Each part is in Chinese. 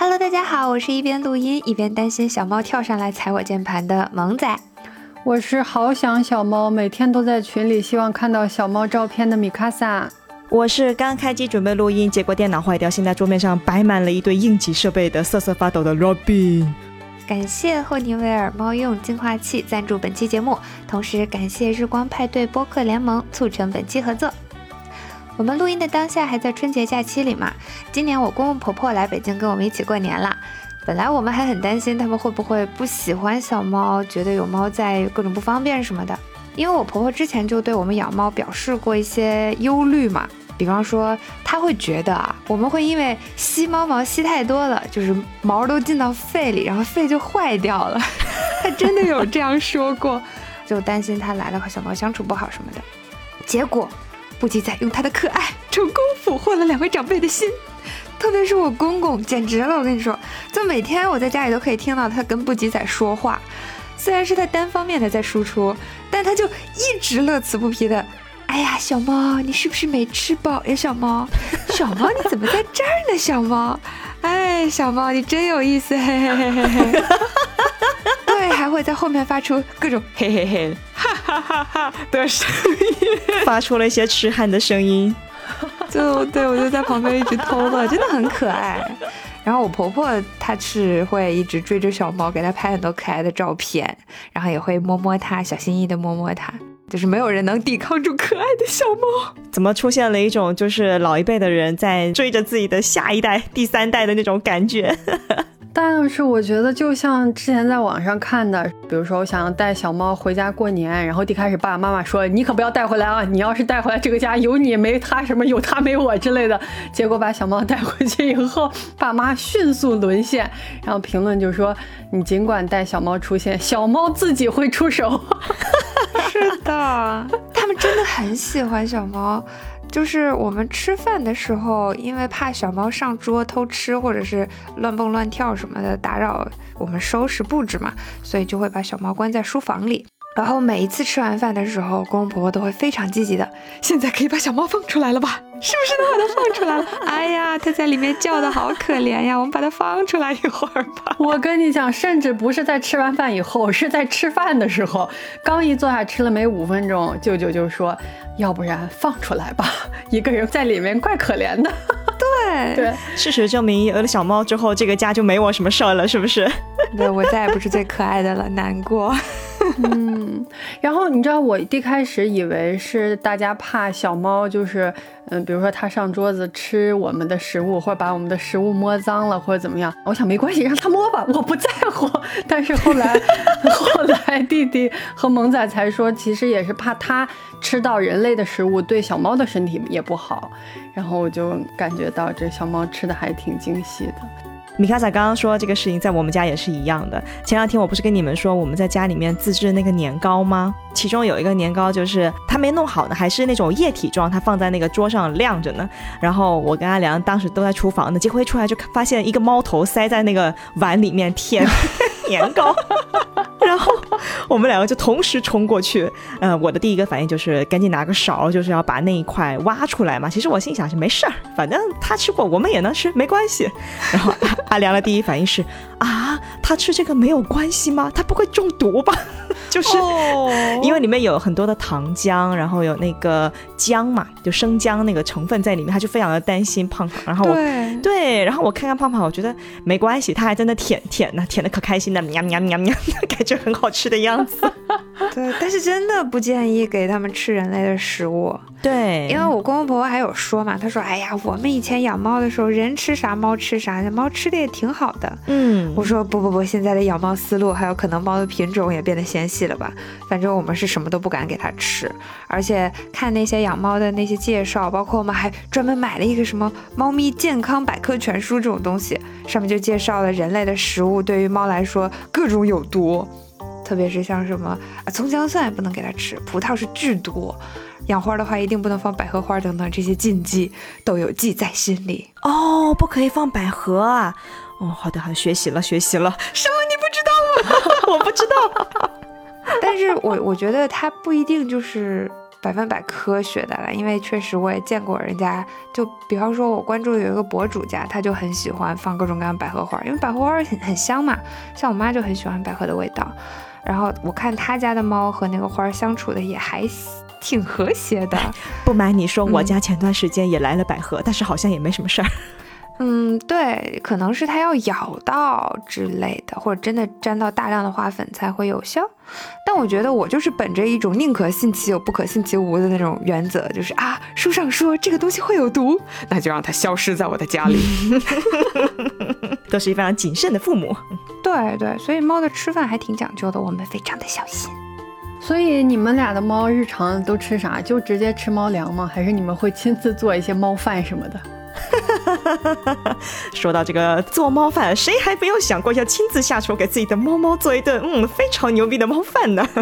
Hello，大家好，我是一边录音一边担心小猫跳上来踩我键盘的萌仔。我是好想小猫，每天都在群里希望看到小猫照片的米卡萨。我是刚开机准备录音，结果电脑坏掉，现在桌面上摆满了一堆应急设备的瑟瑟发抖的 Robin。感谢霍尼韦尔猫用净化器赞助本期节目，同时感谢日光派对播客联盟促成本期合作。我们录音的当下还在春节假期里嘛？今年我公公婆婆来北京跟我们一起过年啦。本来我们还很担心他们会不会不喜欢小猫，觉得有猫在各种不方便什么的。因为我婆婆之前就对我们养猫表示过一些忧虑嘛。比方说，她会觉得啊，我们会因为吸猫毛吸太多了，就是毛都进到肺里，然后肺就坏掉了。她 真的有这样说过，就担心他来了和小猫相处不好什么的。结果，布吉仔用他的可爱成功俘获了两位长辈的心，特别是我公公，简直了！我跟你说，就每天我在家里都可以听到他跟布吉仔说话，虽然是他单方面的在输出，但他就一直乐此不疲的。哎呀，小猫，你是不是没吃饱呀？小猫，小猫，你怎么在这儿呢？小猫，哎，小猫，你真有意思，嘿嘿嘿嘿嘿。对，还会在后面发出各种嘿嘿嘿，哈哈哈哈的声音，发出了一些痴汉的声音。就对，我就在旁边一直偷乐，真的很可爱。然后我婆婆她是会一直追着小猫，给它拍很多可爱的照片，然后也会摸摸它，小心翼翼的摸摸它。就是没有人能抵抗住可爱的小猫，怎么出现了一种就是老一辈的人在追着自己的下一代、第三代的那种感觉？但是我觉得，就像之前在网上看的，比如说我想要带小猫回家过年，然后一开始爸爸妈妈说你可不要带回来啊，你要是带回来，这个家有你没他什么，有他没我之类的。结果把小猫带回去以后，爸妈迅速沦陷，然后评论就说你尽管带小猫出现，小猫自己会出手。是的，他们真的很喜欢小猫。就是我们吃饭的时候，因为怕小猫上桌偷吃，或者是乱蹦乱跳什么的，打扰我们收拾布置嘛，所以就会把小猫关在书房里。然后每一次吃完饭的时候，公公婆婆都会非常积极的，现在可以把小猫放出来了吧？是不是能把它放出来了？哎呀，它在里面叫的好可怜呀，我们把它放出来一会儿吧。我跟你讲，甚至不是在吃完饭以后，是在吃饭的时候，刚一坐下吃了没五分钟，舅舅就说，要不然放出来吧，一个人在里面怪可怜的。对对，事实证明有了小猫之后，这个家就没我什么事儿了，是不是？对我再也不是最可爱的了，难过。嗯，然后你知道我一开始以为是大家怕小猫，就是嗯，比如说它上桌子吃我们的食物，或者把我们的食物摸脏了，或者怎么样。我想没关系，让它摸吧，我不在乎。但是后来，后来弟弟和萌仔才说，其实也是怕它吃到人类的食物，对小猫的身体也不好。然后我就感觉到这小猫吃的还挺精细的。米卡萨刚刚说这个事情在我们家也是一样的。前两天我不是跟你们说我们在家里面自制那个年糕吗？其中有一个年糕就是它没弄好呢，还是那种液体状，它放在那个桌上晾着呢。然后我跟阿良当时都在厨房呢，结果一出来就发现一个猫头塞在那个碗里面舔 年糕。然后我们两个就同时冲过去，呃，我的第一个反应就是赶紧拿个勺，就是要把那一块挖出来嘛。其实我心想是没事儿，反正他吃过，我们也能吃，没关系。然后阿良的第一反应是啊，他吃这个没有关系吗？他不会中毒吧？就是因为里面有很多的糖浆，然后有那个姜嘛，就生姜那个成分在里面，他就非常的担心胖胖。然后我对，然后我看看胖胖，我觉得没关系，他还在那舔舔呢，舔的可开心的，喵喵喵喵，感觉很好吃的样子。对，但是真的不建议给他们吃人类的食物。对，因为我公公婆婆还有说嘛，他说，哎呀，我们以前养猫的时候，人吃啥猫吃啥，那猫吃的也挺好的。嗯，我说不不不，现在的养猫思路还有可能猫的品种也变得纤细了吧？反正我们是什么都不敢给它吃，而且看那些养猫的那些介绍，包括我们还专门买了一个什么猫咪健康百科全书这种东西，上面就介绍了人类的食物对于猫来说各种有毒。特别是像什么啊，葱姜蒜也不能给它吃，葡萄是剧毒，养花的话一定不能放百合花等等，这些禁忌都有记在心里哦。不可以放百合啊！哦，好的，好，学习了，学习了。什么？你不知道吗？我不知道。但是我我觉得它不一定就是百分百科学的了，因为确实我也见过人家，就比方说我关注有一个博主家，他就很喜欢放各种各样百合花，因为百合花很很香嘛，像我妈就很喜欢百合的味道。然后我看他家的猫和那个花相处的也还挺和谐的。不瞒你说，我家前段时间也来了百合，但是好像也没什么事儿。嗯，对，可能是它要咬到之类的，或者真的沾到大量的花粉才会有效。但我觉得我就是本着一种宁可信其有，不可信其无的那种原则，就是啊，书上说这个东西会有毒，那就让它消失在我的家里。都是一非常谨慎的父母。对对，所以猫的吃饭还挺讲究的，我们非常的小心。所以你们俩的猫日常都吃啥？就直接吃猫粮吗？还是你们会亲自做一些猫饭什么的？说到这个做猫饭，谁还没有想过要亲自下厨给自己的猫猫做一顿嗯非常牛逼的猫饭呢？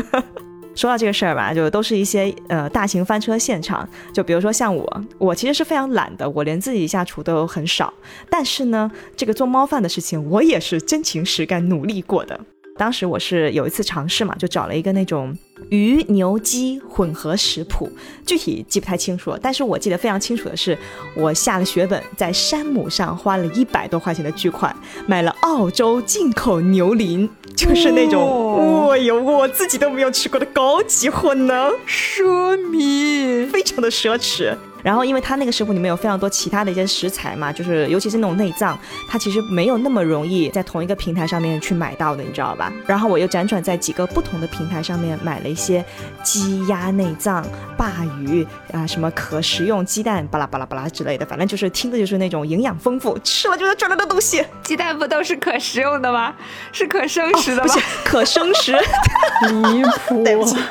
说到这个事儿吧，就都是一些呃大型翻车现场。就比如说像我，我其实是非常懒的，我连自己下厨都很少。但是呢，这个做猫饭的事情，我也是真情实感努力过的。当时我是有一次尝试嘛，就找了一个那种鱼牛鸡混合食谱，具体记不太清楚了，但是我记得非常清楚的是，我下了血本，在山姆上花了一百多块钱的巨款，买了澳洲进口牛鳞，就是那种，哎呦，我自己都没有吃过的高级货呢，奢靡，非常的奢侈。然后，因为它那个食谱里面有非常多其他的一些食材嘛，就是尤其是那种内脏，它其实没有那么容易在同一个平台上面去买到的，你知道吧？然后我又辗转在几个不同的平台上面买了一些鸡鸭内脏、鲅鱼啊，什么可食用鸡蛋，巴拉巴拉巴拉之类的，反正就是听的就是那种营养丰富，吃了就能赚的东西。鸡蛋不都是可食用的吗？是可生食的吗？不是可生食，离谱！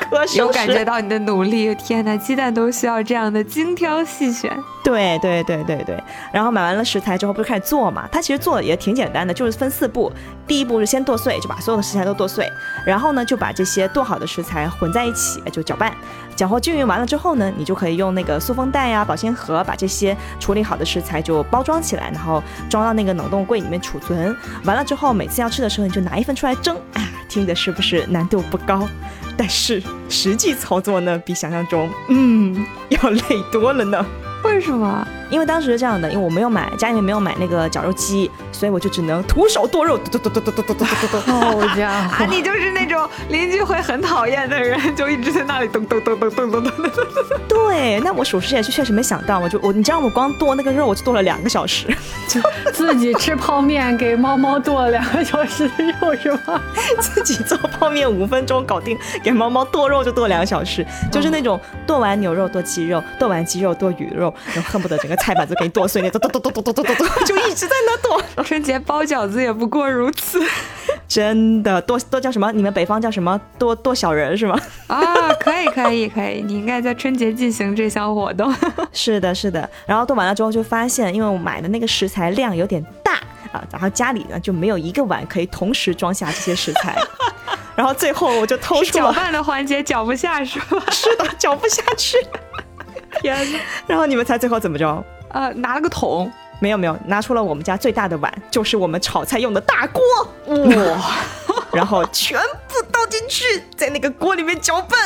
可生食。有感觉到你的努力，天哪，鸡蛋都需要这样的精挑。细选，对对对对对，然后买完了食材之后，不是开始做嘛？它其实做也挺简单的，就是分四步。第一步是先剁碎，就把所有的食材都剁碎，然后呢，就把这些剁好的食材混在一起，就搅拌，搅和均匀完了之后呢，你就可以用那个塑封袋呀、保鲜盒把这些处理好的食材就包装起来，然后装到那个冷冻柜里面储存。完了之后，每次要吃的时候，你就拿一份出来蒸。啊，听的是不是难度不高？但是实际操作呢，比想象中，嗯，要累多了呢。为什么？因为当时是这样的，因为我没有买家里面没有买那个绞肉机，所以我就只能徒手剁肉，剁剁剁剁剁剁剁剁剁。好家伙！啊，你就是那种邻居会很讨厌的人，就一直在那里咚咚咚咚咚咚咚。对，那我属实也是确实没想到，我就我你知道我光剁那个肉我就剁了两个小时，就自己吃泡面给猫猫剁了两个小时的肉是吗？自己做泡面五分钟搞定，给猫猫剁肉就剁两个小时，就是那种剁完牛肉剁鸡肉，剁完鸡肉剁鱼肉，恨不得整个。菜板子给你剁碎，那剁剁剁剁剁剁剁剁，就一直在那剁。春节包饺子也不过如此，真的剁剁叫什么？你们北方叫什么？剁剁小人是吗？啊，可以可以可以，你应该在春节进行这项活动。是的，是的。然后剁完了之后就发现，因为我买的那个食材量有点大啊，然后家里呢就没有一个碗可以同时装下这些食材。然后最后我就偷出搅拌的环节搅不下是吧？是的，搅不下去。天哪！然后你们猜最后怎么着？呃，拿了个桶，没有没有，拿出了我们家最大的碗，就是我们炒菜用的大锅，哇！然后全部倒进去，在那个锅里面搅拌。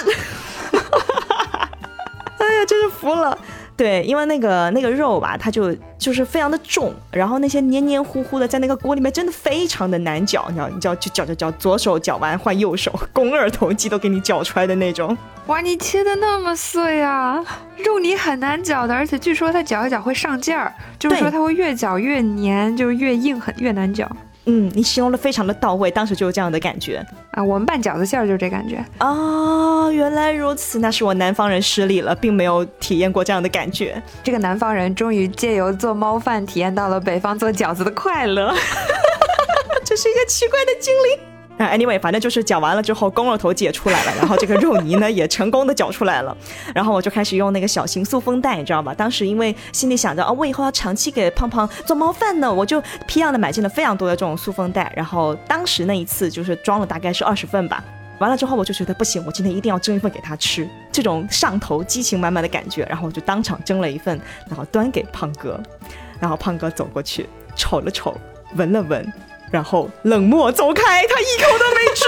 哎呀，真是服了。对，因为那个那个肉吧，它就就是非常的重，然后那些黏黏糊糊的，在那个锅里面真的非常的难搅，你知道，你知道，就搅搅搅，左手搅完换右手，肱二头肌都给你搅出来的那种。哇，你切的那么碎啊！肉泥很难搅的，而且据说它搅一搅会上劲儿，就是说它会越搅越黏，就是越硬，很越难搅。嗯，你形容的非常的到位，当时就有这样的感觉啊。我们拌饺子馅儿就是这感觉哦，原来如此，那是我南方人失礼了，并没有体验过这样的感觉。这个南方人终于借由做猫饭体验到了北方做饺子的快乐，这是一个奇怪的经历。那 Anyway，反正就是搅完了之后，肱二头肌也出来了，然后这个肉泥呢 也成功的搅出来了，然后我就开始用那个小型塑封袋，你知道吧？当时因为心里想着啊，我以后要长期给胖胖做猫饭呢，我就批量的买进了非常多的这种塑封袋，然后当时那一次就是装了大概是二十份吧。完了之后我就觉得不行，我今天一定要蒸一份给他吃，这种上头激情满满的感觉，然后我就当场蒸了一份，然后端给胖哥，然后胖哥走过去瞅了瞅，闻了闻。然后冷漠走开，他一口都没吃。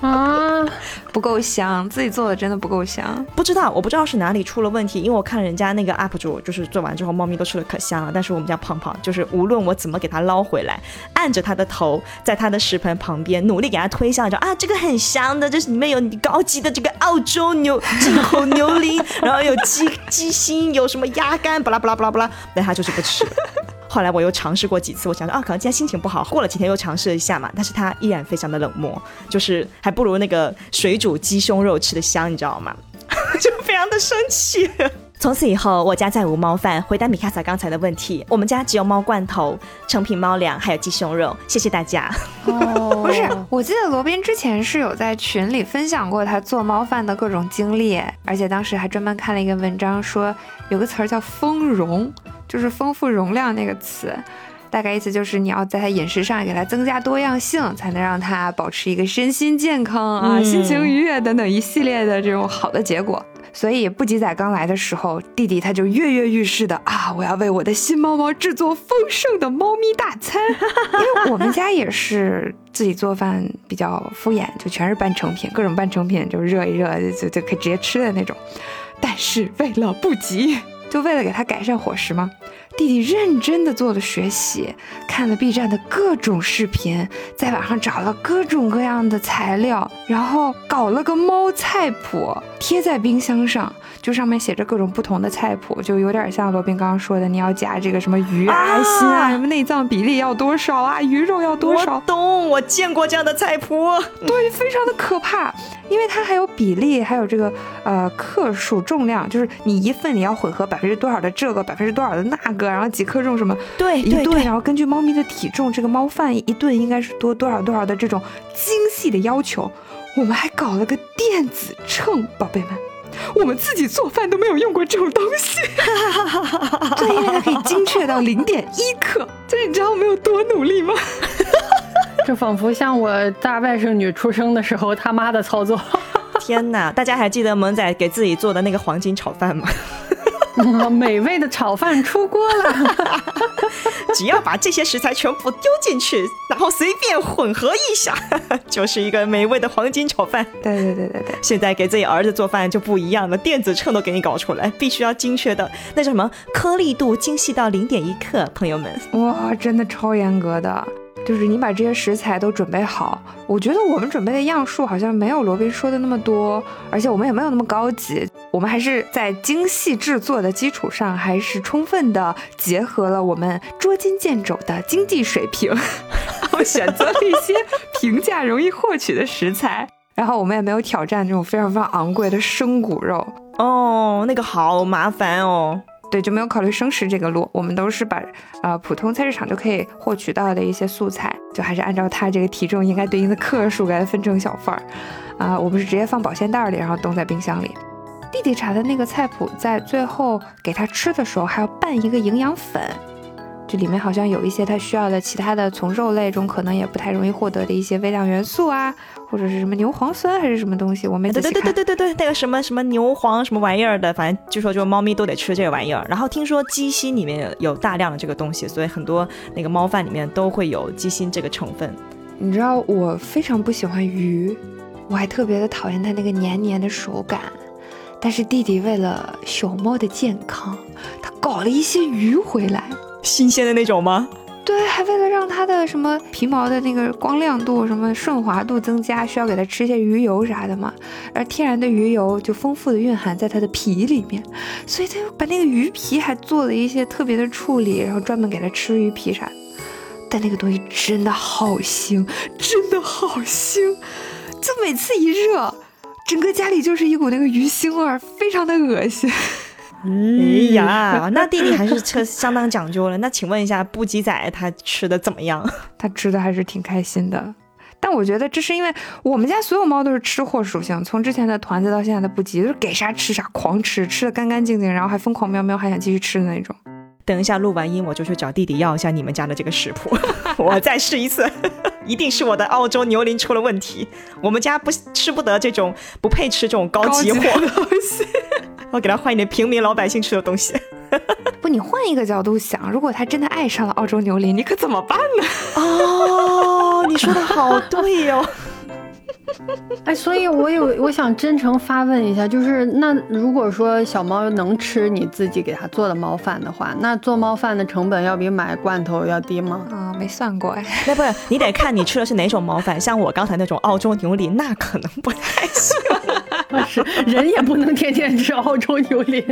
啊，不够香，自己做的真的不够香。不知道，我不知道是哪里出了问题，因为我看人家那个 UP 主就是做完之后，猫咪都吃的可香了，但是我们家胖胖就是无论我怎么给它捞回来，按着它的头，在它的食盆旁边努力给它推销着啊，这个很香的，这是里面有高级的这个澳洲牛进口牛铃，然后有鸡鸡心，有什么鸭肝，巴拉巴拉巴拉巴拉，但它就是不吃。后来我又尝试过几次，我想说啊，可能今天心情不好，过了几天又尝试了一下嘛，但是它依然非常的冷漠，就是还不如那个水煮鸡胸肉吃的香，你知道吗？就非常的生气。从此以后，我家再无猫饭。回答米卡萨刚才的问题，我们家只有猫罐头、成品猫粮，还有鸡胸肉。谢谢大家。哦，不是，我记得罗宾之前是有在群里分享过他做猫饭的各种经历，而且当时还专门看了一个文章，说有个词儿叫“丰容”，就是丰富容量那个词，大概意思就是你要在它饮食上给它增加多样性，才能让它保持一个身心健康啊、嗯心情愉悦等等一系列的这种好的结果。所以布吉仔刚来的时候，弟弟他就跃跃欲试的啊，我要为我的新猫猫制作丰盛的猫咪大餐。因为我们家也是自己做饭比较敷衍，就全是半成品，各种半成品就热一热就就可以直接吃的那种。但是为了布吉，就为了给他改善伙食吗，弟弟认真的做了学习，看了 B 站的各种视频，在网上找了各种各样的材料，然后搞了个猫菜谱贴在冰箱上，就上面写着各种不同的菜谱，就有点像罗宾刚刚说的，你要加这个什么鱼啊、啊心啊、什么内脏比例要多少啊，鱼肉要多少我，懂，我见过这样的菜谱。对，非常的可怕，因为它还有比例，还有这个呃克数、重量，就是你一份你要混合百分之多少的这个，百分之多少的那个，然后几克重什么对一顿，然后根据猫咪的体重，这个猫饭一顿应该是多多少多少的这种精细的要求。我们还搞了个电子秤，宝贝们。我们自己做饭都没有用过这种东西，就因为它可以精确到零点一克，就是你知道我们有多努力吗？这仿佛像我大外甥女出生的时候他妈的操作。天哪！大家还记得萌仔给自己做的那个黄金炒饭吗？美味的炒饭出锅了，只要把这些食材全部丢进去，然后随便混合一下，就是一个美味的黄金炒饭。对对对对对。现在给自己儿子做饭就不一样了，电子秤都给你搞出来，必须要精确的，那叫什么颗粒度精细到零点一克，朋友们。哇，真的超严格的，就是你把这些食材都准备好。我觉得我们准备的样数好像没有罗宾说的那么多，而且我们也没有那么高级。我们还是在精细制作的基础上，还是充分的结合了我们捉襟见肘的经济水平，然后选择了一些平价、容易获取的食材。然后我们也没有挑战这种非常非常昂贵的生骨肉，哦，那个好麻烦哦。对，就没有考虑生食这个路，我们都是把呃普通菜市场就可以获取到的一些素菜，就还是按照它这个体重应该对应的克数给它分成小份儿，啊、我们是直接放保鲜袋里，然后冻在冰箱里。弟弟查的那个菜谱，在最后给他吃的时候还要拌一个营养粉，这里面好像有一些他需要的其他的从肉类中可能也不太容易获得的一些微量元素啊，或者是什么牛磺酸还是什么东西，我没仔对对。对对对对，那个什么什么牛磺什么玩意儿的，反正据说就猫咪都得吃这个玩意儿。然后听说鸡心里面有大量的这个东西，所以很多那个猫饭里面都会有鸡心这个成分。你知道我非常不喜欢鱼，我还特别的讨厌它那个黏黏的手感。但是弟弟为了小猫的健康，他搞了一些鱼回来。新鲜的那种吗？对，还为了让它的什么皮毛的那个光亮度、什么顺滑度增加，需要给它吃些鱼油啥的嘛。而天然的鱼油就丰富的蕴含在它的皮里面，所以他又把那个鱼皮还做了一些特别的处理，然后专门给它吃鱼皮啥的。但那个东西真的好腥，真的好腥，就每次一热，整个家里就是一股那个鱼腥味，非常的恶心。哎呀，那弟弟还是吃 相当讲究了。那请问一下，布吉仔他吃的怎么样？他吃的还是挺开心的。但我觉得这是因为我们家所有猫都是吃货属性，从之前的团子到现在的布吉，就是给啥吃啥，狂吃，吃的干干净净，然后还疯狂喵喵，还想继续吃的那种。等一下录完音，我就去找弟弟要一下你们家的这个食谱，我再试一次。一定是我的澳洲牛铃出了问题，我们家不吃不得这种不配吃这种高级货的东西。我给他换一点平民老百姓吃的东西。不，你换一个角度想，如果他真的爱上了澳洲牛铃，你可怎么办呢？哦，你说的好对哟、哎，所以我有我想真诚发问一下，就是那如果说小猫能吃你自己给它做的猫饭的话，那做猫饭的成本要比买罐头要低吗？啊，没算过哎。那不是你得看你吃的是哪种猫饭，像我刚才那种澳洲牛里，那可能不太行。是人也不能天天吃澳洲牛里。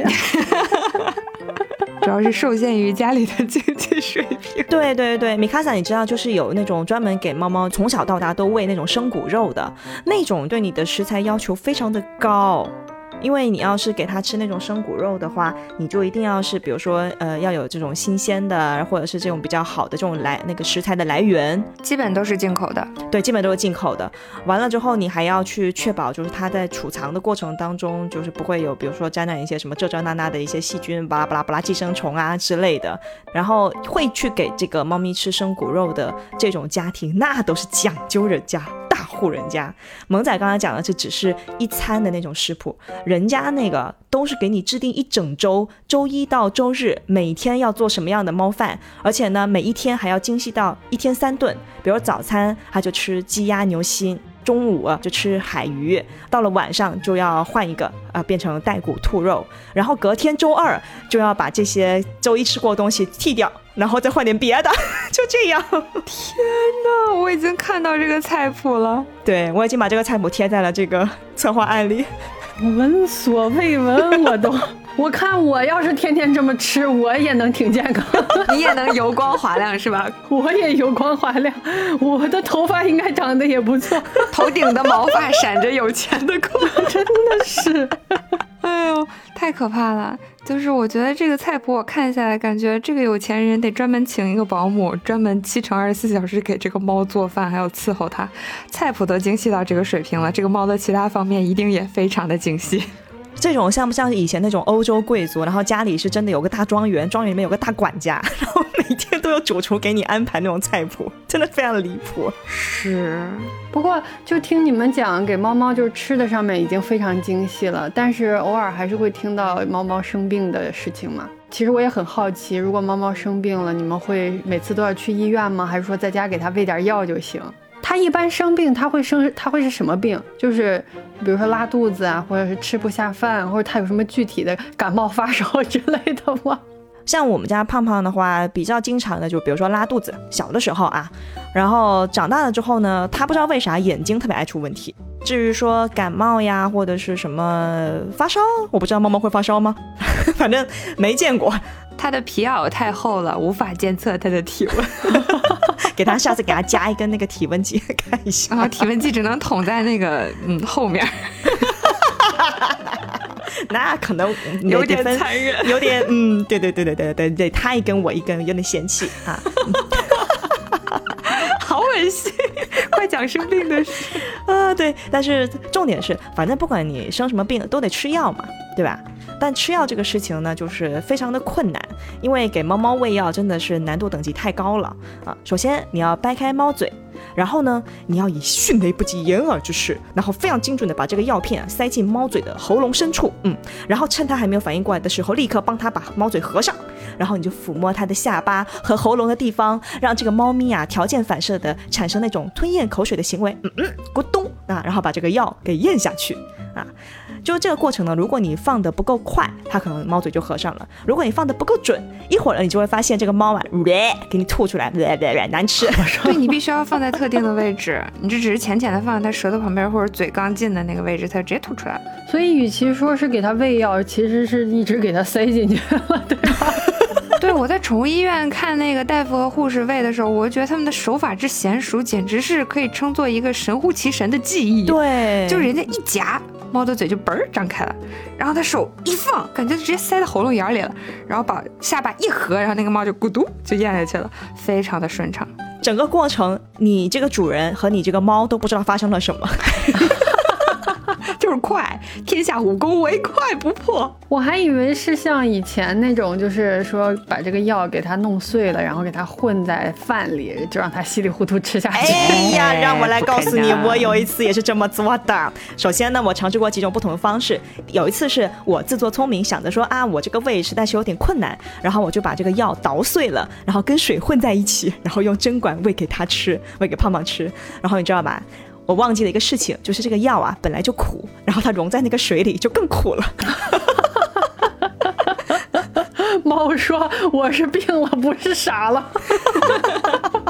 主要是受限于家里的经济水平。对对对，米卡萨，你知道就是有那种专门给猫猫从小到大都喂那种生骨肉的那种，对你的食材要求非常的高。因为你要是给它吃那种生骨肉的话，你就一定要是，比如说，呃，要有这种新鲜的，或者是这种比较好的这种来那个食材的来源，基本都是进口的。对，基本都是进口的。完了之后，你还要去确保，就是它在储藏的过程当中，就是不会有，比如说沾染一些什么这这那那的一些细菌，巴拉巴拉巴拉寄生虫啊之类的。然后会去给这个猫咪吃生骨肉的这种家庭，那都是讲究人家。大户人家，萌仔刚才讲的这只是一餐的那种食谱，人家那个都是给你制定一整周，周一到周日每天要做什么样的猫饭，而且呢，每一天还要精细到一天三顿，比如早餐他就吃鸡鸭牛心，中午就吃海鱼，到了晚上就要换一个啊，变成带骨兔肉，然后隔天周二就要把这些周一吃过的东西剔掉。然后再换点别的，就这样。天哪，我已经看到这个菜谱了。对，我已经把这个菜谱贴在了这个策划案里。闻所未闻，我都。我看我要是天天这么吃，我也能挺健康，你也能油光滑亮是吧？我也油光滑亮，我的头发应该长得也不错，头顶的毛发闪着有钱的光，真的是。哎呦，太可怕了！就是我觉得这个菜谱我看下来，感觉这个有钱人得专门请一个保姆，专门七乘二十四小时给这个猫做饭，还有伺候它。菜谱都精细到这个水平了，这个猫的其他方面一定也非常的精细。这种像不像以前那种欧洲贵族，然后家里是真的有个大庄园，庄园里面有个大管家，然后每天都有主厨给你安排那种菜谱，真的非常离谱。是，不过就听你们讲，给猫猫就是吃的上面已经非常精细了，但是偶尔还是会听到猫猫生病的事情嘛。其实我也很好奇，如果猫猫生病了，你们会每次都要去医院吗？还是说在家给它喂点药就行？它一般生病，他会生，他会是什么病？就是比如说拉肚子啊，或者是吃不下饭，或者他有什么具体的感冒发烧之类的吗？像我们家胖胖的话，比较经常的就比如说拉肚子，小的时候啊，然后长大了之后呢，他不知道为啥眼睛特别爱出问题。至于说感冒呀，或者是什么发烧，我不知道猫猫会发烧吗？反正没见过。它的皮袄太厚了，无法监测它的体温。给他下次给他加一根那个体温计看一下，啊体温计只能捅在那个嗯后面，那可能有点残忍，有点嗯，对对对对对对对，他一根我一根，有点嫌弃啊，好恶心，快讲生病的事啊，对，但是重点是，反正不管你生什么病都得吃药嘛，对吧？但吃药这个事情呢，就是非常的困难，因为给猫猫喂药真的是难度等级太高了啊！首先你要掰开猫嘴，然后呢，你要以迅雷不及掩耳之势，然后非常精准的把这个药片塞进猫嘴的喉咙深处，嗯，然后趁它还没有反应过来的时候，立刻帮它把猫嘴合上，然后你就抚摸它的下巴和喉咙的地方，让这个猫咪啊条件反射的产生那种吞咽口水的行为，嗯嗯，咕咚啊，然后把这个药给咽下去啊。就这个过程呢，如果你放的不够快，它可能猫嘴就合上了；如果你放的不够准，一会儿你就会发现这个猫啊，给你吐出来，难吃。对 你必须要放在特定的位置，你这只是浅浅的放在它舌头旁边或者嘴刚进的那个位置，它就直接吐出来了。所以，与其说是给它喂药，其实是一直给它塞进去了，对吧？对，我在宠物医院看那个大夫和护士喂的时候，我觉得他们的手法之娴熟，简直是可以称作一个神乎其神的技艺。对，就人家一夹。猫的嘴就嘣儿张开了，然后它手一放，感觉直接塞到喉咙眼里了，然后把下巴一合，然后那个猫就咕嘟就咽下去了，非常的顺畅。整个过程，你这个主人和你这个猫都不知道发生了什么。就是快，天下武功唯快不破。我还以为是像以前那种，就是说把这个药给它弄碎了，然后给它混在饭里，就让它稀里糊涂吃下去。哎呀，让我来告诉你，我有一次也是这么做的。首先呢，我尝试过几种不同的方式。有一次是我自作聪明，想着说啊，我这个胃实在是有点困难，然后我就把这个药捣碎了，然后跟水混在一起，然后用针管喂给它吃，喂给胖胖吃。然后你知道吧？我忘记了一个事情，就是这个药啊本来就苦，然后它溶在那个水里就更苦了。猫说：“我是病了，不是傻了。”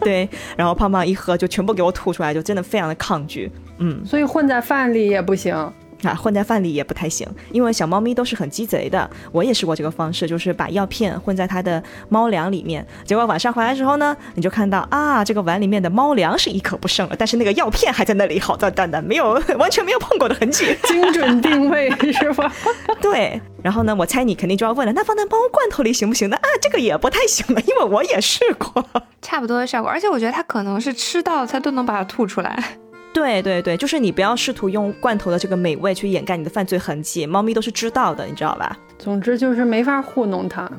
对，然后胖胖一喝就全部给我吐出来，就真的非常的抗拒。嗯，所以混在饭里也不行。啊，混在饭里也不太行，因为小猫咪都是很鸡贼的。我也试过这个方式，就是把药片混在它的猫粮里面。结果晚上回来之后呢，你就看到啊，这个碗里面的猫粮是一颗不剩了，但是那个药片还在那里，好端端的，没有完全没有碰过的痕迹，精准定位 是吧？对。然后呢，我猜你肯定就要问了，那放在猫罐头里行不行呢？啊，这个也不太行了，因为我也试过，差不多的效果。而且我觉得它可能是吃到它都能把它吐出来。对对对，就是你不要试图用罐头的这个美味去掩盖你的犯罪痕迹，猫咪都是知道的，你知道吧？总之就是没法糊弄它，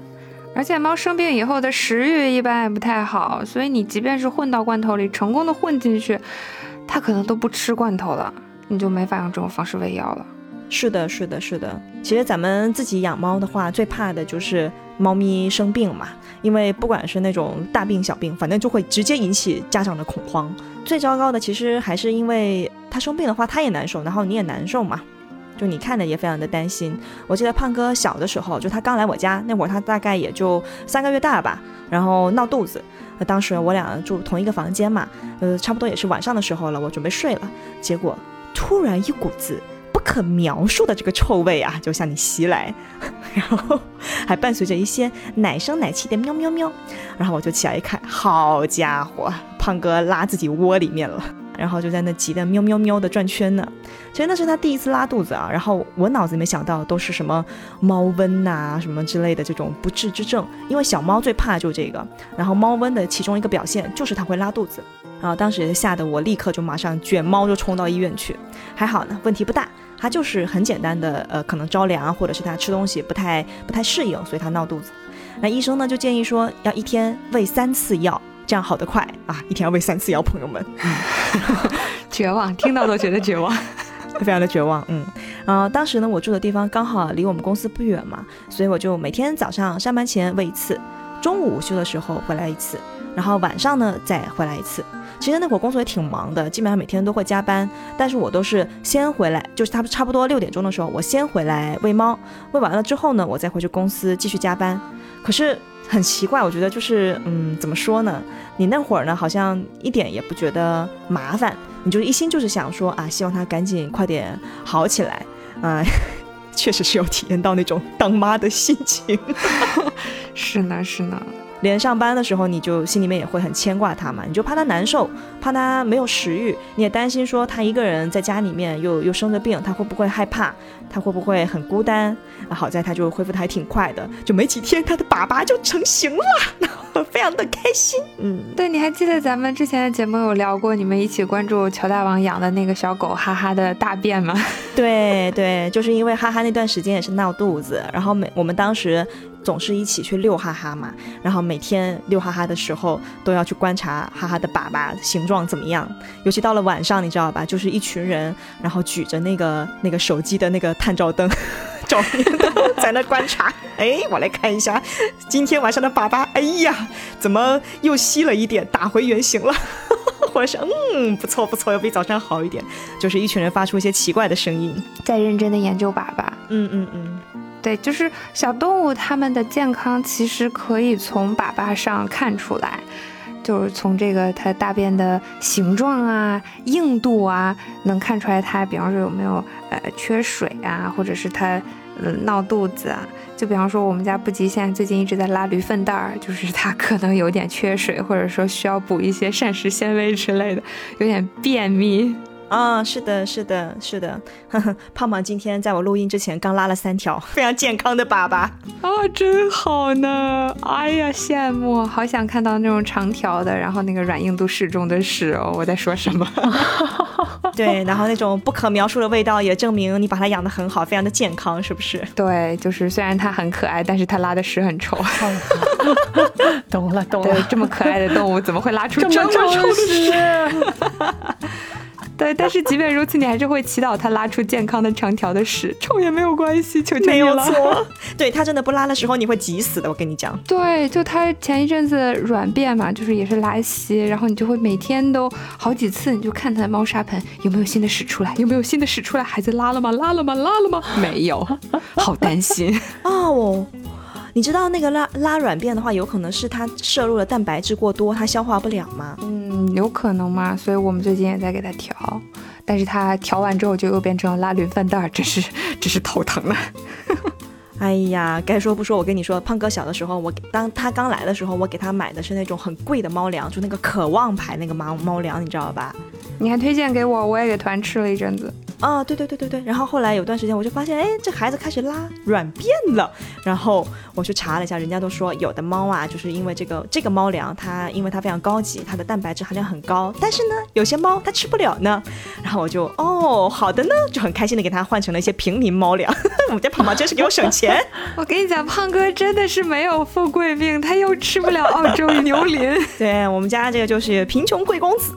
而且猫生病以后的食欲一般也不太好，所以你即便是混到罐头里，成功的混进去，它可能都不吃罐头了，你就没法用这种方式喂药了。是的，是的，是的。其实咱们自己养猫的话，最怕的就是猫咪生病嘛，因为不管是那种大病小病，反正就会直接引起家长的恐慌。最糟糕的其实还是因为它生病的话，它也难受，然后你也难受嘛，就你看的也非常的担心。我记得胖哥小的时候，就他刚来我家那会儿，他大概也就三个月大吧，然后闹肚子。当时我俩住同一个房间嘛，呃，差不多也是晚上的时候了，我准备睡了，结果突然一股子。不可描述的这个臭味啊，就向你袭来，然后还伴随着一些奶声奶气的喵喵喵，然后我就起来一看，好家伙，胖哥拉自己窝里面了，然后就在那急得喵喵喵的转圈呢。其实那是他第一次拉肚子啊，然后我脑子里面想到都是什么猫瘟呐，什么之类的这种不治之症，因为小猫最怕就这个。然后猫瘟的其中一个表现就是它会拉肚子，然后当时吓得我立刻就马上卷猫就冲到医院去，还好呢，问题不大。他就是很简单的，呃，可能着凉，或者是他吃东西不太不太适应，所以他闹肚子。那医生呢就建议说，要一天喂三次药，这样好得快啊！一天要喂三次药，朋友们，绝望，听到都觉得绝望，非常的绝望。嗯，然后当时呢，我住的地方刚好离我们公司不远嘛，所以我就每天早上上班前喂一次，中午午休的时候回来一次，然后晚上呢再回来一次。其实那会儿工作也挺忙的，基本上每天都会加班。但是我都是先回来，就是差不差不多六点钟的时候，我先回来喂猫，喂完了之后呢，我再回去公司继续加班。可是很奇怪，我觉得就是，嗯，怎么说呢？你那会儿呢，好像一点也不觉得麻烦，你就一心就是想说啊，希望他赶紧快点好起来。啊，确实是有体验到那种当妈的心情。是呢，是呢。连上班的时候，你就心里面也会很牵挂他嘛，你就怕他难受，怕他没有食欲，你也担心说他一个人在家里面又又生着病，他会不会害怕，他会不会很孤单？好在他就恢复的还挺快的，就没几天他的粑粑就成型了，非常的开心。嗯，对，你还记得咱们之前的节目有聊过，你们一起关注乔大王养的那个小狗哈哈的大便吗？对对，就是因为哈哈那段时间也是闹肚子，然后每我们当时。总是一起去遛哈哈嘛，然后每天遛哈哈的时候都要去观察哈哈的粑粑形状怎么样。尤其到了晚上，你知道吧？就是一群人，然后举着那个那个手机的那个探照灯，照明灯在那观察。哎，我来看一下今天晚上的粑粑。哎呀，怎么又稀了一点，打回原形了？或者是嗯，不错不错，要比早上好一点。就是一群人发出一些奇怪的声音，在认真的研究粑粑。嗯嗯嗯。对，就是小动物它们的健康其实可以从粑粑上看出来，就是从这个它大便的形状啊、硬度啊，能看出来它，比方说有没有呃缺水啊，或者是它嗯闹肚子啊。就比方说我们家布吉现在最近一直在拉驴粪蛋儿，就是它可能有点缺水，或者说需要补一些膳食纤维之类的，有点便秘。啊，是的，是的，是的，胖胖今天在我录音之前刚拉了三条 非常健康的粑粑啊，真好呢！哎呀，羡慕，好想看到那种长条的，然后那个软硬度适中的屎哦！我在说什么？对，然后那种不可描述的味道也证明你把它养得很好，非常的健康，是不是？对，就是虽然它很可爱，但是它拉的屎很臭。懂了，懂了，这么可爱的动物怎么会拉出这么臭的屎？对，但是即便如此，你还是会祈祷它拉出健康的长条的屎，臭也没有关系，求求你了。没有错，对它真的不拉的时候，你会急死的。我跟你讲，对，就它前一阵子软便嘛，就是也是拉稀，然后你就会每天都好几次，你就看它的猫砂盆有没有新的屎出来，有没有新的屎出来，孩子拉了吗？拉了吗？拉了吗？没有，好担心 哦。你知道那个拉拉软便的话，有可能是它摄入了蛋白质过多，它消化不了吗？嗯，有可能吗？所以我们最近也在给它调，但是它调完之后就又变成了拉铝饭袋，真是真是头疼了。哎呀，该说不说，我跟你说，胖哥小的时候，我当他刚来的时候，我给他买的是那种很贵的猫粮，就那个渴望牌那个猫猫粮，你知道吧？你还推荐给我，我也给团吃了一阵子。啊，对对对对对，然后后来有段时间我就发现，哎，这孩子开始拉软便了，然后我去查了一下，人家都说有的猫啊，就是因为这个这个猫粮，它因为它非常高级，它的蛋白质含量很高，但是呢，有些猫它吃不了呢，然后我就哦，好的呢，就很开心的给它换成了一些平民猫粮，我们家胖胖真是给我省钱。我跟你讲，胖哥真的是没有富贵命，他又吃不了澳洲牛鳞，对我们家这个就是贫穷贵公子，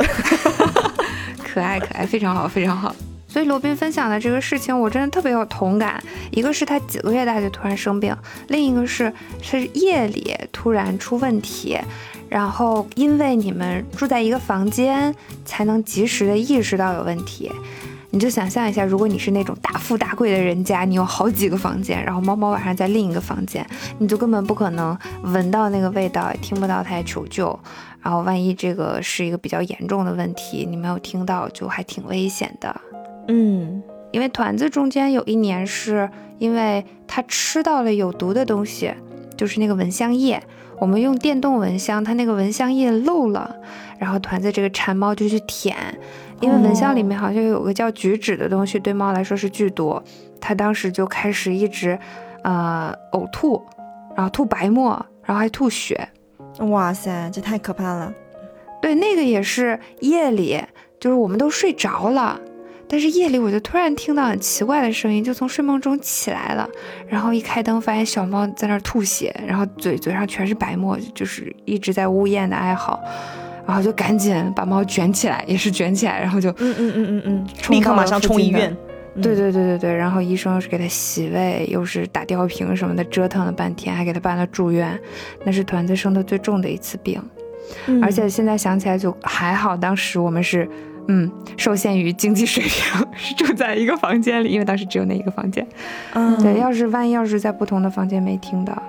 可爱可爱，非常好非常好。所以罗宾分享的这个事情，我真的特别有同感。一个是他几个月大就突然生病，另一个是是夜里突然出问题，然后因为你们住在一个房间，才能及时的意识到有问题。你就想象一下，如果你是那种大富大贵的人家，你有好几个房间，然后猫猫晚上在另一个房间，你就根本不可能闻到那个味道，也听不到它求救。然后万一这个是一个比较严重的问题，你没有听到，就还挺危险的。嗯，因为团子中间有一年是因为它吃到了有毒的东西，就是那个蚊香液。我们用电动蚊香，它那个蚊香液漏了，然后团子这个馋猫就去舔，因为蚊香里面好像有个叫菊酯的东西，对猫来说是剧毒。它当时就开始一直，呃，呕吐，然后吐白沫，然后还吐血。哇塞，这太可怕了。对，那个也是夜里，就是我们都睡着了。但是夜里我就突然听到很奇怪的声音，就从睡梦中起来了，然后一开灯发现小猫在那儿吐血，然后嘴嘴上全是白沫，就是一直在呜咽的哀嚎，然后就赶紧把猫卷起来，也是卷起来，然后就嗯嗯嗯嗯嗯，立刻马上冲医院。对对对对对，然后医生又是给它洗胃，又是打吊瓶什么的，折腾了半天，还给它办了住院。那是团子生的最重的一次病，而且现在想起来就还好，当时我们是。嗯，受限于经济水平，是住在一个房间里，因为当时只有那一个房间。嗯，对，要是万一要是在不同的房间没听到，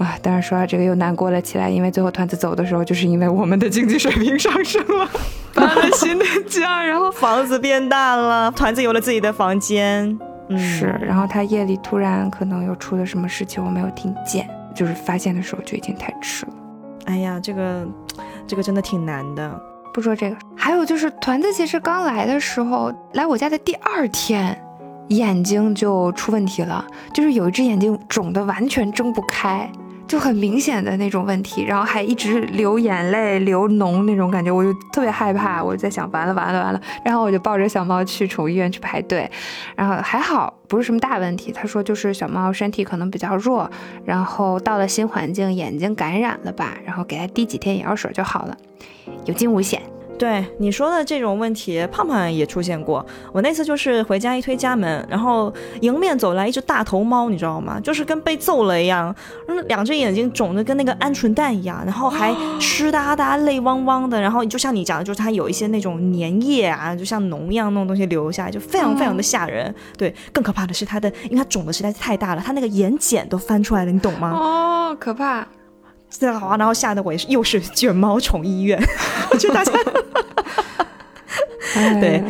啊，当然说到这个又难过了起来，因为最后团子走的时候，就是因为我们的经济水平上升了，搬了新的家，然后房子变大了，团子有了自己的房间。是，然后他夜里突然可能又出了什么事情，我没有听见，就是发现的时候就已经太迟了。哎呀，这个，这个真的挺难的。不说这个，还有就是团子其实刚来的时候，来我家的第二天，眼睛就出问题了，就是有一只眼睛肿的完全睁不开，就很明显的那种问题，然后还一直流眼泪、流脓那种感觉，我就特别害怕，我在想完了完了完了，然后我就抱着小猫去宠物医院去排队，然后还好不是什么大问题，他说就是小猫身体可能比较弱，然后到了新环境眼睛感染了吧，然后给它滴几天眼药水就好了。有惊无险。对你说的这种问题，胖胖也出现过。我那次就是回家一推家门，然后迎面走来一只大头猫，你知道吗？就是跟被揍了一样，两只眼睛肿的跟那个鹌鹑蛋一样，然后还湿哒哒、泪汪汪的。然后就像你讲的，就是它有一些那种粘液啊，就像脓一样那种东西流下来，就非常非常的吓人。对，更可怕的是它的，因为它肿的实在是太大了，它那个眼睑都翻出来了，你懂吗？哦，可怕。这好，然后吓得我也是，又是卷毛宠医院，我觉得大家，对，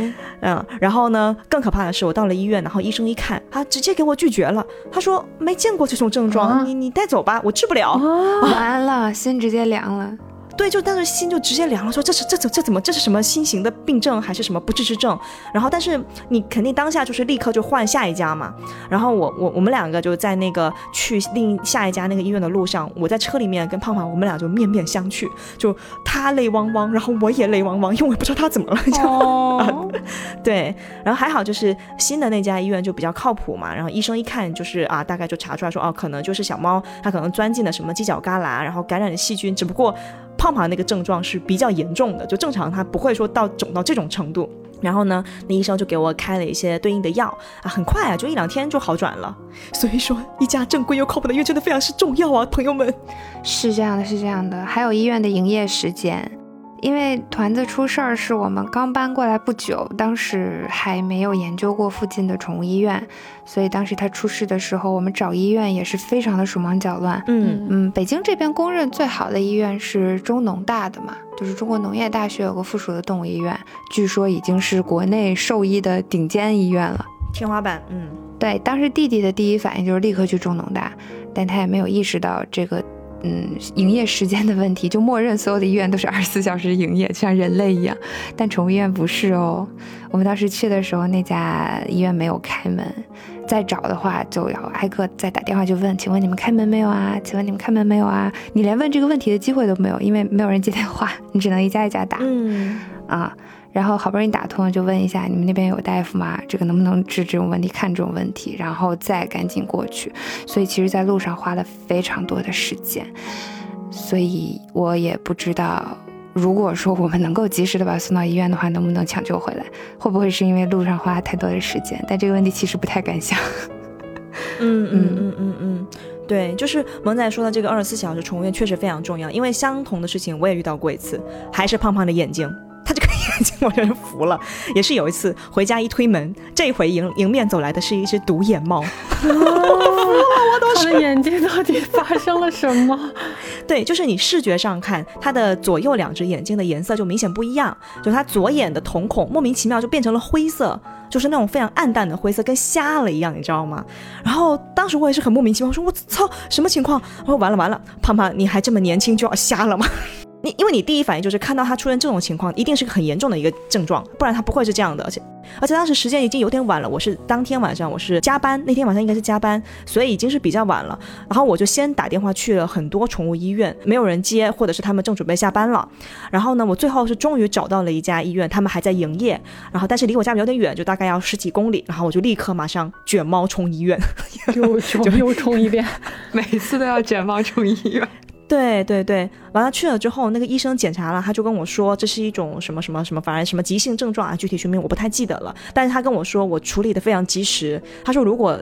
嗯，然后呢，更可怕的是，我到了医院，然后医生一看，他直接给我拒绝了，他说没见过这种症状，你你带走吧，我治不了，完了，心直接凉了。对，就当时心就直接凉了，说这是这怎这怎么这是什么新型的病症还是什么不治之症？然后但是你肯定当下就是立刻就换下一家嘛。然后我我我们两个就在那个去另下一家那个医院的路上，我在车里面跟胖胖，我们俩就面面相觑，就他泪汪汪，然后我也泪汪汪，因为我也不知道他怎么了。哦，对，然后还好就是新的那家医院就比较靠谱嘛。然后医生一看就是啊，大概就查出来说哦，可能就是小猫它可能钻进了什么犄角旮旯，然后感染了细菌，只不过。胖胖那个症状是比较严重的，就正常他不会说到肿到这种程度。然后呢，那医生就给我开了一些对应的药啊，很快啊，就一两天就好转了。所以说，一家正规又靠谱的医院真的非常是重要啊，朋友们。是这样的，是这样的，还有医院的营业时间。因为团子出事儿是我们刚搬过来不久，当时还没有研究过附近的宠物医院，所以当时他出事的时候，我们找医院也是非常的手忙脚乱。嗯嗯，北京这边公认最好的医院是中农大的嘛，就是中国农业大学有个附属的动物医院，据说已经是国内兽医的顶尖医院了，天花板。嗯，对，当时弟弟的第一反应就是立刻去中农大，但他也没有意识到这个。嗯，营业时间的问题，就默认所有的医院都是二十四小时营业，就像人类一样。但宠物医院不是哦。我们当时去的时候，那家医院没有开门。再找的话，就要挨个再打电话就问，请问你们开门没有啊？请问你们开门没有啊？你连问这个问题的机会都没有，因为没有人接电话，你只能一家一家打。嗯啊。然后好不容易打通了，就问一下你们那边有大夫吗？这个能不能治这种问题？看这种问题，然后再赶紧过去。所以其实，在路上花了非常多的时间。所以我也不知道，如果说我们能够及时的把他送到医院的话，能不能抢救回来？会不会是因为路上花了太多的时间？但这个问题其实不太敢想。嗯嗯嗯嗯嗯，对，就是萌仔说的这个二十四小时宠物医院确实非常重要，因为相同的事情我也遇到过一次，还是胖胖的眼睛。他这个眼睛我真是服了，也是有一次回家一推门，这回迎迎面走来的是一只独眼猫，我都是眼睛到底发生了什么？对，就是你视觉上看它的左右两只眼睛的颜色就明显不一样，就它左眼的瞳孔莫名其妙就变成了灰色，就是那种非常暗淡的灰色，跟瞎了一样，你知道吗？然后当时我也是很莫名其妙，我说我操，什么情况？我说完了完了，胖胖你还这么年轻就要瞎了吗？你因为你第一反应就是看到他出现这种情况，一定是个很严重的一个症状，不然他不会是这样的。而且而且当时时间已经有点晚了，我是当天晚上我是加班，那天晚上应该是加班，所以已经是比较晚了。然后我就先打电话去了很多宠物医院，没有人接，或者是他们正准备下班了。然后呢，我最后是终于找到了一家医院，他们还在营业，然后但是离我家有点远，就大概要十几公里。然后我就立刻马上卷猫冲医院，又冲 又冲一遍，每次都要卷猫冲医院。对对对，完了去了之后，那个医生检查了，他就跟我说这是一种什么什么什么，反正什么急性症状啊，具体学名我不太记得了。但是他跟我说我处理的非常及时，他说如果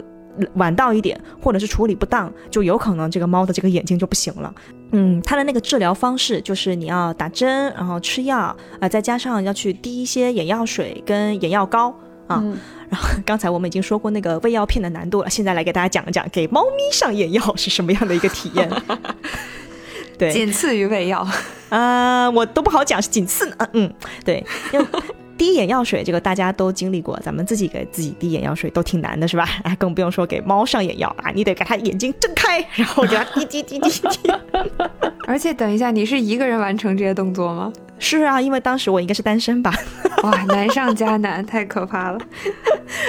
晚到一点，或者是处理不当，就有可能这个猫的这个眼睛就不行了。嗯，他的那个治疗方式就是你要打针，然后吃药啊，再加上要去滴一些眼药水跟眼药膏啊。然后刚才我们已经说过那个喂药片的难度了，现在来给大家讲一讲给猫咪上眼药是什么样的一个体验。对，仅次于喂药，啊，我都不好讲是仅次呢。嗯，对，因为滴眼药水这个大家都经历过，咱们自己给自己滴眼药水都挺难的，是吧？哎，更不用说给猫上眼药啊，你得给它眼睛睁开，然后给它滴滴滴滴滴。而且等一下，你是一个人完成这些动作吗？是啊，因为当时我应该是单身吧。哇，难上加难，太可怕了。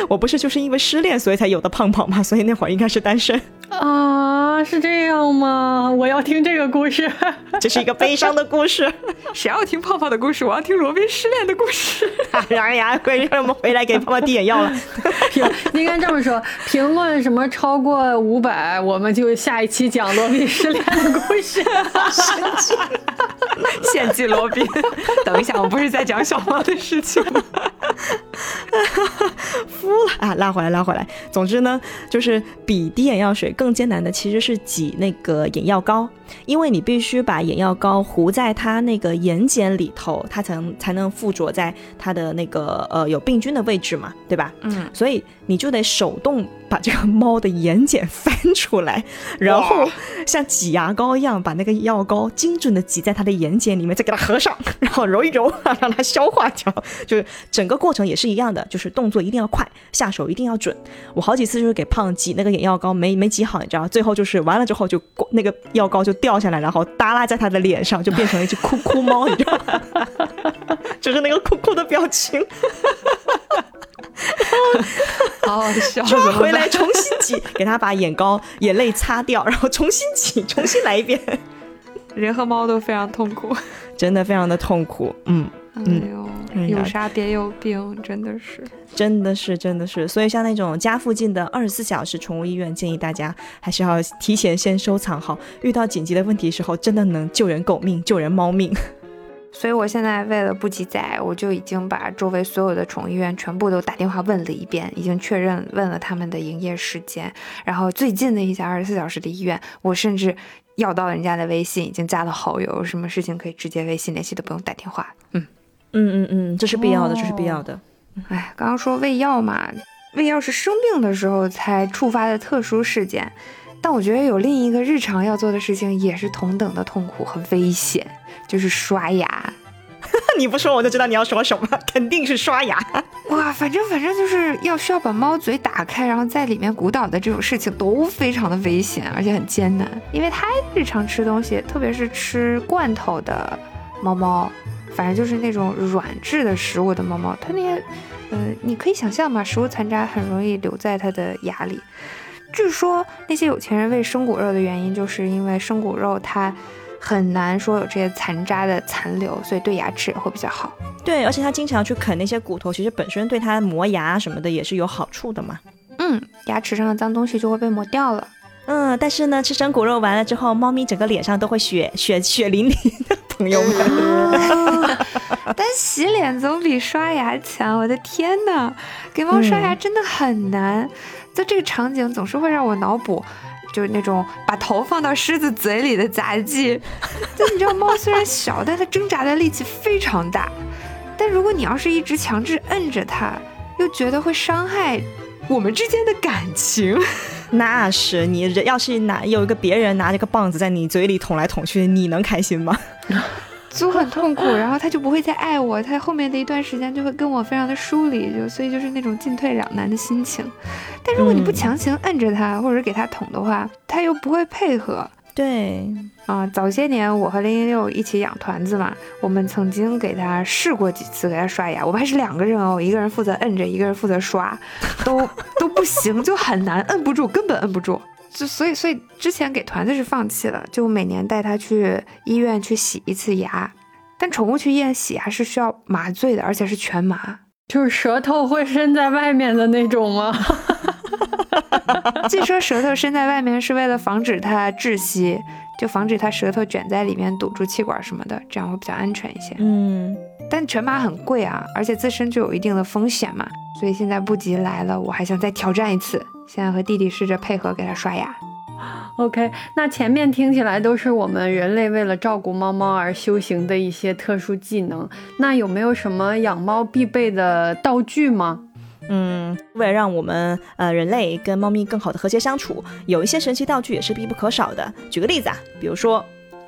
我不是就是因为失恋所以才有的胖胖吗？所以那会儿应该是单身啊？是这样吗？我要听这个故事，这是一个悲伤的故事。谁要听泡泡的故事？我要听罗宾失恋的故事。哎呀，快让我们回来给泡泡滴眼药了。评应该这么说，评论什么超过五百，我们就下一期讲罗宾失恋的故事。献祭罗宾。等一下，我不是在讲小猫的事情。服了啊！拉回来，拉回来。总之呢，就是比滴眼药水更艰难的，其实是挤那个眼药膏，因为你必须把眼药膏糊在它那个眼睑里头，它才能才能附着在它的那个呃有病菌的位置嘛，对吧？嗯，所以你就得手动把这个猫的眼睑翻出来，然后像挤牙膏一样把那个药膏精准的挤在它的眼睑里面，再给它合上，然后揉一揉，让它消化掉，就是整个过程也是一样的，就是动作一定要快，下手一定要准。我好几次就是给胖挤那个眼药膏没没挤好，你知道最后就是完了之后就那个药膏就掉下来，然后耷拉在他的脸上，就变成了一只哭哭猫，你知道吗？就是那个哭哭的表情。好好笑，抓回来重新挤，给他把眼膏眼泪擦掉，然后重新挤，重新来一遍。人和猫都非常痛苦，真的非常的痛苦。嗯嗯，有啥别有病，真的是，真的是，真的是。所以像那种家附近的二十四小时宠物医院，建议大家还是要提前先收藏好，遇到紧急的问题时候，真的能救人狗命，救人猫命。所以我现在为了不积载，我就已经把周围所有的宠物医院全部都打电话问了一遍，已经确认问了他们的营业时间，然后最近的一家二十四小时的医院，我甚至。要到人家的微信，已经加了好友，什么事情可以直接微信联系，都不用打电话。嗯嗯嗯嗯，这是必要的，这是必要的。哎，刚刚说喂药嘛，喂药是生病的时候才触发的特殊事件，但我觉得有另一个日常要做的事情也是同等的痛苦和危险，就是刷牙。你不说我就知道你要说什么，肯定是刷牙。哇，反正反正就是要需要把猫嘴打开，然后在里面鼓捣的这种事情都非常的危险，而且很艰难。因为它日常吃东西，特别是吃罐头的猫猫，反正就是那种软质的食物的猫猫，它那些，呃，你可以想象嘛，食物残渣很容易留在它的牙里。据说那些有钱人喂生骨肉的原因，就是因为生骨肉它。很难说有这些残渣的残留，所以对牙齿也会比较好。对，而且它经常去啃那些骨头，其实本身对它磨牙什么的也是有好处的嘛。嗯，牙齿上的脏东西就会被磨掉了。嗯，但是呢，吃生骨肉完了之后，猫咪整个脸上都会血 血血淋淋的，朋友们。但洗脸总比刷牙强，我的天哪，给猫刷牙真的很难。就这个场景总是会让我脑补。就是那种把头放到狮子嘴里的杂技，就你知道，猫虽然小，但它挣扎的力气非常大。但如果你要是一直强制摁着它，又觉得会伤害我们之间的感情，那是你人要是拿有一个别人拿着个棒子在你嘴里捅来捅去，你能开心吗？就很痛苦，然后他就不会再爱我，他后面的一段时间就会跟我非常的疏离，就所以就是那种进退两难的心情。但如果你不强行摁着他，或者给他捅的话，他又不会配合。对啊，早些年我和零零六一起养团子嘛，我们曾经给他试过几次给他刷牙，我们还是两个人哦，一个人负责摁着，一个人负责刷，都都不行，就很难摁不住，根本摁不住。就所以，所以之前给团子是放弃了，就每年带它去医院去洗一次牙。但宠物去医院洗牙是需要麻醉的，而且是全麻，就是舌头会伸在外面的那种吗？据说舌头伸在外面是为了防止它窒息，就防止它舌头卷在里面堵住气管什么的，这样会比较安全一些。嗯，但全麻很贵啊，而且自身就有一定的风险嘛，所以现在不急来了，我还想再挑战一次。现在和弟弟试着配合给他刷牙。OK，那前面听起来都是我们人类为了照顾猫猫而修行的一些特殊技能。那有没有什么养猫必备的道具吗？嗯，为了让我们呃人类跟猫咪更好的和谐相处，有一些神奇道具也是必不可少的。举个例子啊，比如说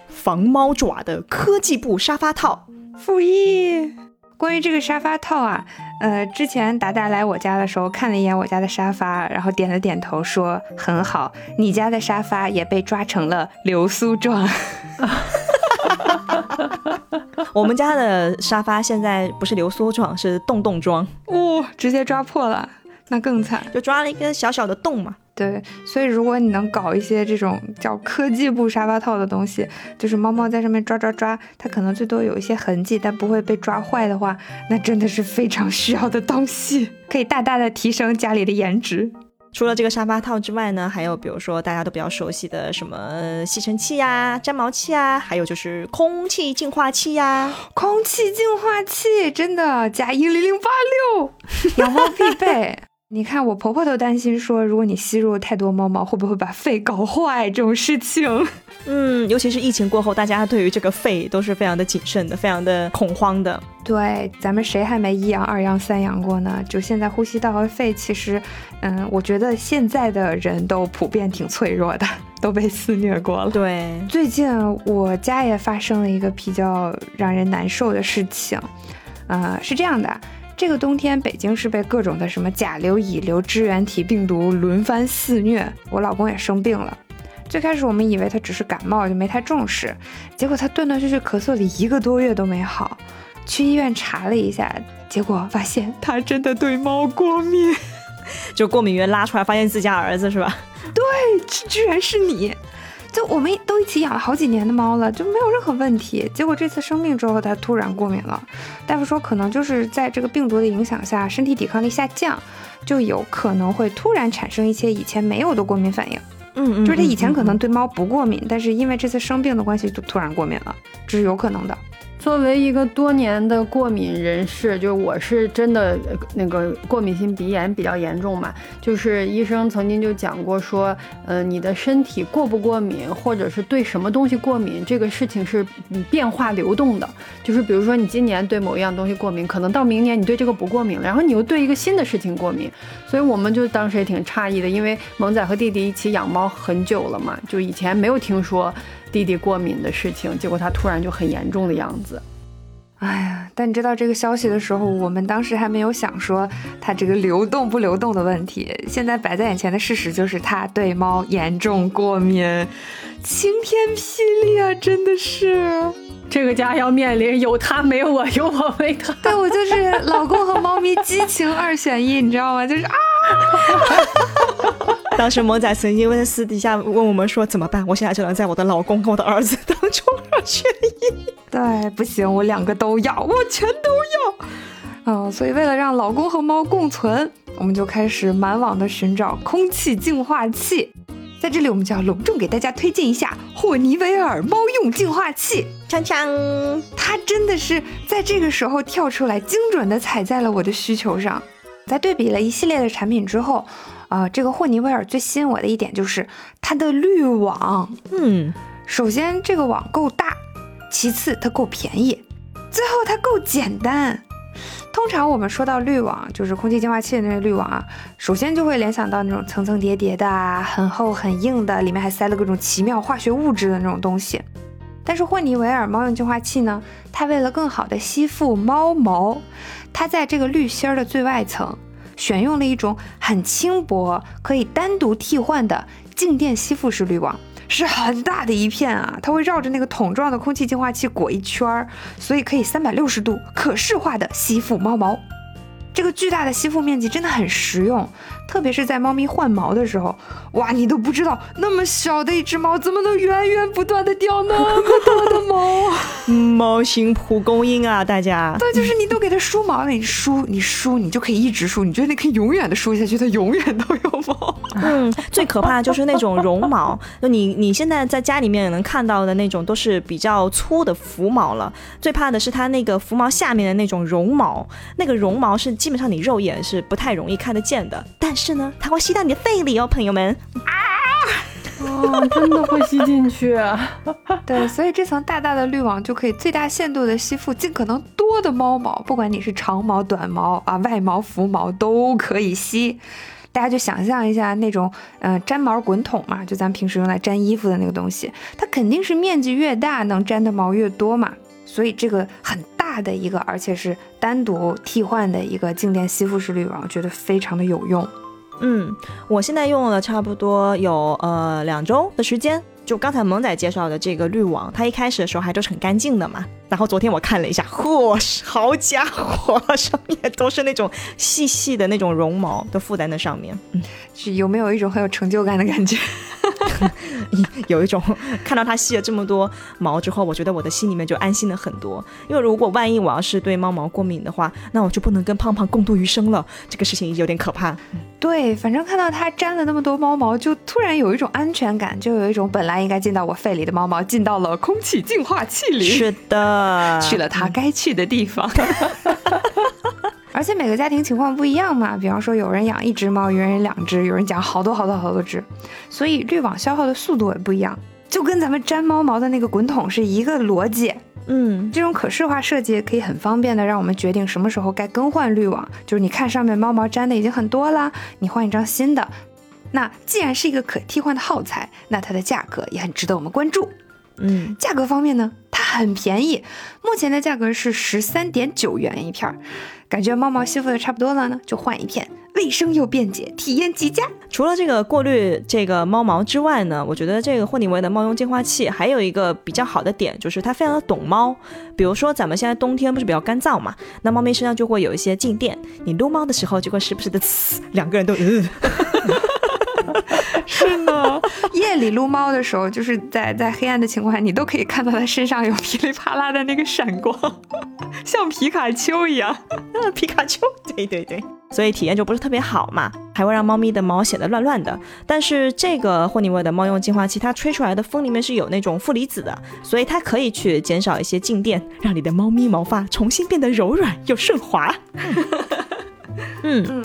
防猫爪的科技布沙发套，负一。关于这个沙发套啊，呃，之前达达来我家的时候看了一眼我家的沙发，然后点了点头说很好。你家的沙发也被抓成了流苏状。我们家的沙发现在不是流苏状，是洞洞状。哦，直接抓破了，那更惨，就抓了一个小小的洞嘛。对，所以如果你能搞一些这种叫科技布沙发套的东西，就是猫猫在上面抓抓抓，它可能最多有一些痕迹，但不会被抓坏的话，那真的是非常需要的东西，可以大大的提升家里的颜值。除了这个沙发套之外呢，还有比如说大家都比较熟悉的什么吸尘器呀、粘毛器啊，还有就是空气净化器呀。空气净化器真的加一零零八六，养猫必备。你看，我婆婆都担心说，如果你吸入太多猫毛，会不会把肺搞坏这种事情。嗯，尤其是疫情过后，大家对于这个肺都是非常的谨慎的，非常的恐慌的。对，咱们谁还没一阳、二阳、三阳过呢？就现在呼吸道和肺，其实，嗯，我觉得现在的人都普遍挺脆弱的，都被肆虐过了。对，最近我家也发生了一个比较让人难受的事情，呃，是这样的。这个冬天，北京是被各种的什么甲流、乙流支原体病毒轮番肆虐。我老公也生病了。最开始我们以为他只是感冒，就没太重视。结果他断断续续咳嗽了一个多月都没好。去医院查了一下，结果发现他真的对猫过敏。就过敏源拉出来，发现自家儿子是吧？对，居然是你。就我们都一起养了好几年的猫了，就没有任何问题。结果这次生病之后，它突然过敏了。大夫说，可能就是在这个病毒的影响下，身体抵抗力下降，就有可能会突然产生一些以前没有的过敏反应。嗯嗯，就是它以前可能对猫不过敏，但是因为这次生病的关系，就突然过敏了，这是有可能的。作为一个多年的过敏人士，就是我是真的那个过敏性鼻炎比较严重嘛，就是医生曾经就讲过说，呃，你的身体过不过敏，或者是对什么东西过敏，这个事情是变化流动的。就是比如说你今年对某一样东西过敏，可能到明年你对这个不过敏了，然后你又对一个新的事情过敏。所以我们就当时也挺诧异的，因为萌仔和弟弟一起养猫很久了嘛，就以前没有听说。弟弟过敏的事情，结果他突然就很严重的样子。哎呀，但你知道这个消息的时候，我们当时还没有想说他这个流动不流动的问题。现在摆在眼前的事实就是他对猫严重过敏，晴天霹雳啊！真的是，这个家要面临有他没我，有我没他。对我就是老公和猫咪激情二选一，你知道吗？就是啊。当时萌仔曾经问私底下问我们说怎么办？我现在只能在我的老公跟我的儿子当中二选一。对，不行，我两个都要，我全都要。嗯，所以为了让老公和猫共存，我们就开始满网的寻找空气净化器。在这里，我们就要隆重给大家推荐一下霍尼韦尔猫用净化器。锵锵，它真的是在这个时候跳出来，精准的踩在了我的需求上。在对比了一系列的产品之后，啊，这个霍尼韦尔最吸引我的一点就是它的滤网。嗯，首先这个网够大，其次它够便宜，最后它够简单。通常我们说到滤网，就是空气净化器的那个滤网啊，首先就会联想到那种层层叠叠的、很厚很硬的，里面还塞了各种奇妙化学物质的那种东西。但是霍尼韦尔猫用净化器呢，它为了更好的吸附猫毛。它在这个滤芯儿的最外层，选用了一种很轻薄、可以单独替换的静电吸附式滤网，是很大的一片啊！它会绕着那个桶状的空气净化器裹一圈儿，所以可以三百六十度可视化的吸附猫毛。这个巨大的吸附面积真的很实用。特别是在猫咪换毛的时候，哇，你都不知道那么小的一只猫怎么能源源不断的掉那么多的毛。猫型蒲公英啊，大家。对，就是你都给它梳毛了，你梳你梳，你就可以一直梳，你觉得你可以永远的梳下去，它永远都有毛。嗯，最可怕的就是那种绒毛，就你你现在在家里面能看到的那种都是比较粗的浮毛了。最怕的是它那个浮毛下面的那种绒毛，那个绒毛是基本上你肉眼是不太容易看得见的，但是。是呢，它会吸到你的肺里哦，朋友们啊！哦，真的会吸进去。对，所以这层大大的滤网就可以最大限度的吸附尽可能多的猫毛，不管你是长毛、短毛啊，外毛、浮毛都可以吸。大家就想象一下那种，嗯，粘毛滚筒嘛，就咱平时用来粘衣服的那个东西，它肯定是面积越大，能粘的毛越多嘛。所以这个很大的一个，而且是单独替换的一个静电吸附式滤网，我觉得非常的有用。嗯，我现在用了差不多有呃两周的时间。就刚才萌仔介绍的这个滤网，它一开始的时候还都是很干净的嘛。然后昨天我看了一下，嚯，好家伙，上面都是那种细细的那种绒毛都附在那上面。嗯，是有没有一种很有成就感的感觉？有一种看到它吸了这么多毛之后，我觉得我的心里面就安心了很多。因为如果万一我要是对猫毛过敏的话，那我就不能跟胖胖共度余生了。这个事情有点可怕。对，反正看到它沾了那么多猫毛，就突然有一种安全感，就有一种本来应该进到我肺里的猫毛进到了空气净化器里。是的，去了它该去的地方。而且每个家庭情况不一样嘛，比方说有人养一只猫，有人养两只，有人养好多好多好多只，所以滤网消耗的速度也不一样，就跟咱们粘猫毛的那个滚筒是一个逻辑。嗯，这种可视化设计可以很方便的让我们决定什么时候该更换滤网。就是你看上面猫毛粘的已经很多啦，你换一张新的。那既然是一个可替换的耗材，那它的价格也很值得我们关注。嗯，价格方面呢，它很便宜，目前的价格是十三点九元一片儿。感觉猫毛吸附的差不多了呢，就换一片，卫生又便捷，体验极佳。除了这个过滤这个猫毛之外呢，我觉得这个霍尼韦的猫用净化器还有一个比较好的点，就是它非常的懂猫。比如说咱们现在冬天不是比较干燥嘛，那猫咪身上就会有一些静电，你撸猫的时候就会时不时的呲，两个人都嗯。是呢，夜里撸猫的时候，就是在在黑暗的情况下，你都可以看到它身上有噼里啪啦的那个闪光，像皮卡丘一样。皮卡丘，对对对，所以体验就不是特别好嘛，还会让猫咪的毛显得乱乱的。但是这个霍尼韦的猫用净化器，它吹出来的风里面是有那种负离子的，所以它可以去减少一些静电，让你的猫咪毛发重新变得柔软又顺滑。嗯，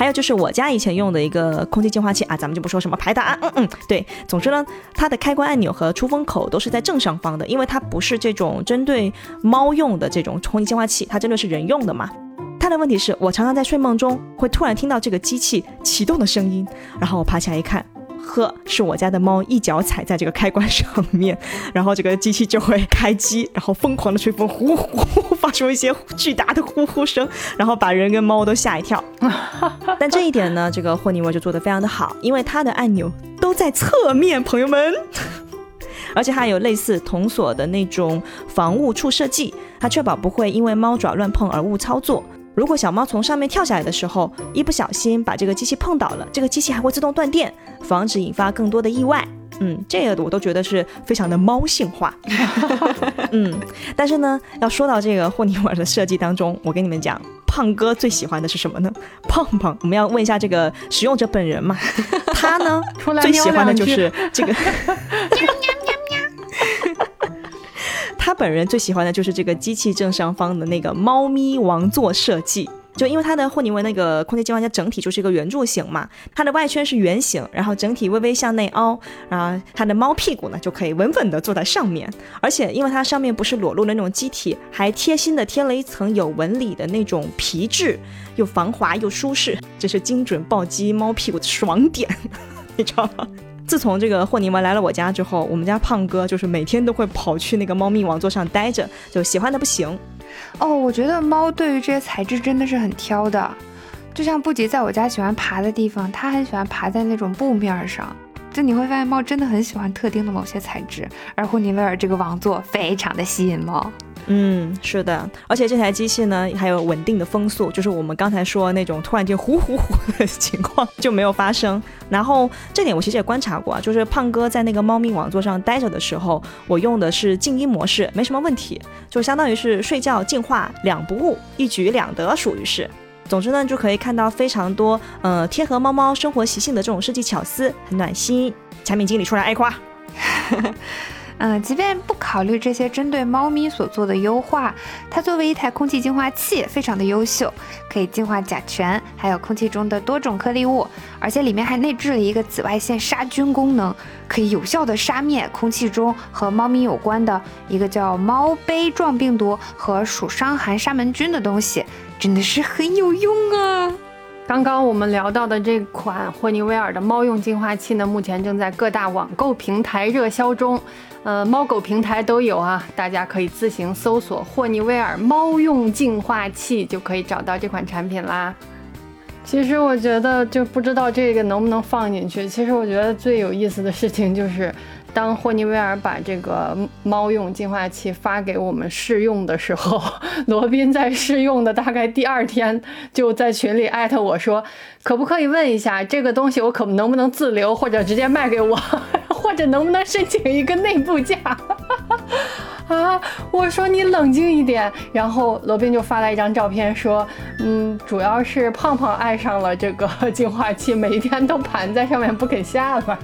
还有就是我家以前用的一个空气净化器啊，咱们就不说什么牌大，嗯嗯，对，总之呢，它的开关按钮和出风口都是在正上方的，因为它不是这种针对猫用的这种空气净化器，它针对是人用的嘛。它的问题是我常常在睡梦中会突然听到这个机器启动的声音，然后我爬起来一看。呵，是我家的猫一脚踩在这个开关上面，然后这个机器就会开机，然后疯狂的吹风，呼呼发出一些巨大的呼呼声，然后把人跟猫都吓一跳。但这一点呢，这个霍尼韦就做得非常的好，因为它的按钮都在侧面，朋友们，而且还有类似铜锁的那种防误触设计，它确保不会因为猫爪乱碰而误操作。如果小猫从上面跳下来的时候，一不小心把这个机器碰倒了，这个机器还会自动断电，防止引发更多的意外。嗯，这个我都觉得是非常的猫性化。嗯，但是呢，要说到这个霍尼韦尔的设计当中，我跟你们讲，胖哥最喜欢的是什么呢？胖胖，我们要问一下这个使用者本人嘛，他呢 最喜欢的就是这个。他本人最喜欢的就是这个机器正上方的那个猫咪王座设计，就因为它的霍尼韦那个空气净化器整体就是一个圆柱形嘛，它的外圈是圆形，然后整体微微向内凹，然后它的猫屁股呢就可以稳稳的坐在上面，而且因为它上面不是裸露的那种机体，还贴心的贴了一层有纹理的那种皮质，又防滑又舒适，这是精准暴击猫屁股的爽点，你知道吗？自从这个霍尼韦尔来了我家之后，我们家胖哥就是每天都会跑去那个猫咪王座上待着，就喜欢的不行。哦，我觉得猫对于这些材质真的是很挑的，就像布吉在我家喜欢爬的地方，它很喜欢爬在那种布面上。就你会发现猫真的很喜欢特定的某些材质，而霍尼韦尔这个王座非常的吸引猫。嗯，是的，而且这台机器呢还有稳定的风速，就是我们刚才说那种突然间呼呼呼的情况就没有发生。然后这点我其实也观察过，就是胖哥在那个猫咪王座上待着的时候，我用的是静音模式，没什么问题，就相当于是睡觉净化两不误，一举两得，属于是。总之呢，就可以看到非常多呃贴合猫猫生活习性的这种设计巧思，很暖心。产品经理出来挨夸。嗯，即便不考虑这些针对猫咪所做的优化，它作为一台空气净化器非常的优秀，可以净化甲醛，还有空气中的多种颗粒物，而且里面还内置了一个紫外线杀菌功能，可以有效的杀灭空气中和猫咪有关的一个叫猫杯状病毒和属伤寒沙门菌的东西，真的是很有用啊！刚刚我们聊到的这款霍尼韦尔的猫用净化器呢，目前正在各大网购平台热销中。呃，猫狗平台都有啊，大家可以自行搜索霍尼韦尔猫用净化器，就可以找到这款产品啦。其实我觉得，就不知道这个能不能放进去。其实我觉得最有意思的事情就是，当霍尼韦尔把这个猫用净化器发给我们试用的时候，罗宾在试用的大概第二天就在群里艾特我说，可不可以问一下这个东西我可能不能自留，或者直接卖给我？或者能不能申请一个内部价？啊，我说你冷静一点。然后罗宾就发来一张照片，说，嗯，主要是胖胖爱上了这个净化器，每一天都盘在上面不肯下来。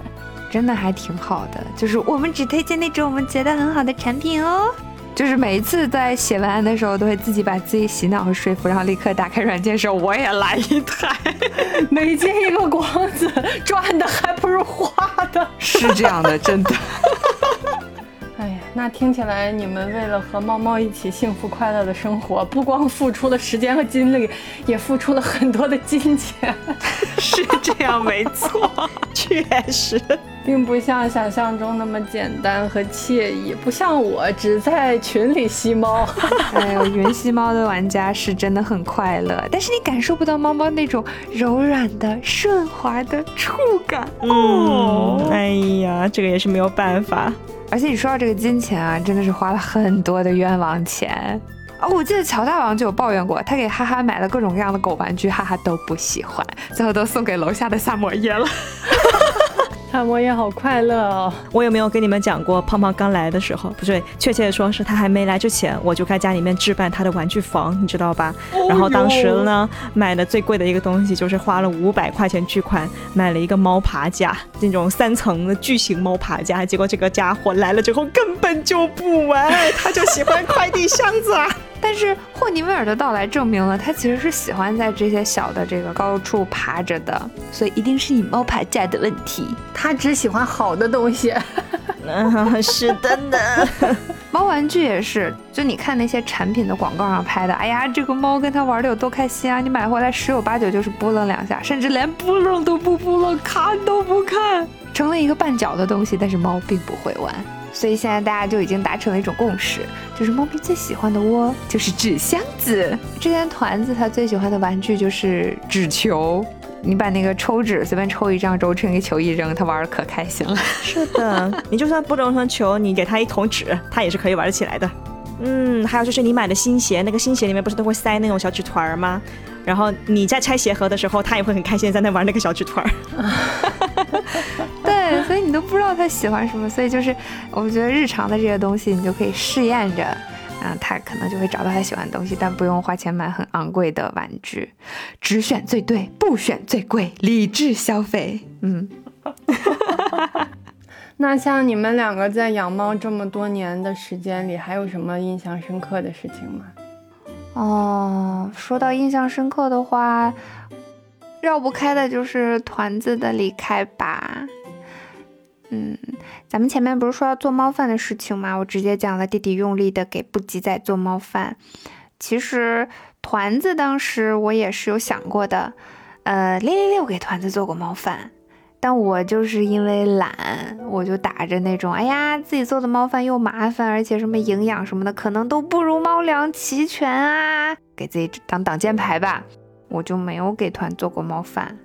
真的还挺好的，就是我们只推荐那种我们觉得很好的产品哦。就是每一次在写文案的时候，都会自己把自己洗脑和说服，然后立刻打开软件时候，我也来一台。每接一个光子，赚的还不如花的。是这样的，真的。哎呀，那听起来你们为了和猫猫一起幸福快乐的生活，不光付出了时间和精力，也付出了很多的金钱。是这样，没错，确实。并不像想象中那么简单和惬意，不像我只在群里吸猫。哎呦，云吸猫的玩家是真的很快乐，但是你感受不到猫猫那种柔软的、顺滑的触感。哦，哎呀，这个也是没有办法。而且你说到这个金钱啊，真的是花了很多的冤枉钱。哦，我记得乔大王就有抱怨过，他给哈哈买了各种各样的狗玩具，哈哈都不喜欢，最后都送给楼下的萨摩耶了。按摩也好快乐哦。我有没有跟你们讲过，胖胖刚来的时候，不对，确切的说是他还没来之前，我就在家里面置办他的玩具房，你知道吧？然后当时呢，买的最贵的一个东西就是花了五百块钱巨款买了一个猫爬架，那种三层的巨型猫爬架。结果这个家伙来了之后根本就不玩，他就喜欢快递箱子啊。但是霍尼韦尔的到来证明了他其实是喜欢在这些小的这个高处爬着的，所以一定是你猫爬架的问题。他只喜欢好的东西。嗯，是的呢。猫玩具也是，就你看那些产品的广告上拍的，哎呀，这个猫跟它玩的有多开心啊！你买回来十有八九就是拨楞两下，甚至连拨楞都不拨楞，看都不看，成了一个绊脚的东西。但是猫并不会玩。所以现在大家就已经达成了一种共识，就是猫咪最喜欢的窝就是纸箱子。之前团子他最喜欢的玩具就是纸球，你把那个抽纸随便抽一张，揉成一个球一扔，他玩的可开心了。是的，你就算不揉成球，你给他一桶纸，他也是可以玩得起来的。嗯，还有就是你买的新鞋，那个新鞋里面不是都会塞那种小纸团儿吗？然后你在拆鞋盒的时候，他也会很开心在那玩那个小纸团儿。对，所以你都不知道他喜欢什么，所以就是我觉得日常的这些东西，你就可以试验着，啊，他可能就会找到他喜欢的东西，但不用花钱买很昂贵的玩具，只选最对，不选最贵，理智消费。嗯，那像你们两个在养猫这么多年的时间里，还有什么印象深刻的事情吗？哦，说到印象深刻的话。绕不开的就是团子的离开吧。嗯，咱们前面不是说要做猫饭的事情吗？我直接讲了弟弟用力的给布吉仔做猫饭。其实团子当时我也是有想过的，呃，六六六给团子做过猫饭，但我就是因为懒，我就打着那种，哎呀，自己做的猫饭又麻烦，而且什么营养什么的可能都不如猫粮齐全啊，给自己当挡箭牌吧。我就没有给团做过猫饭，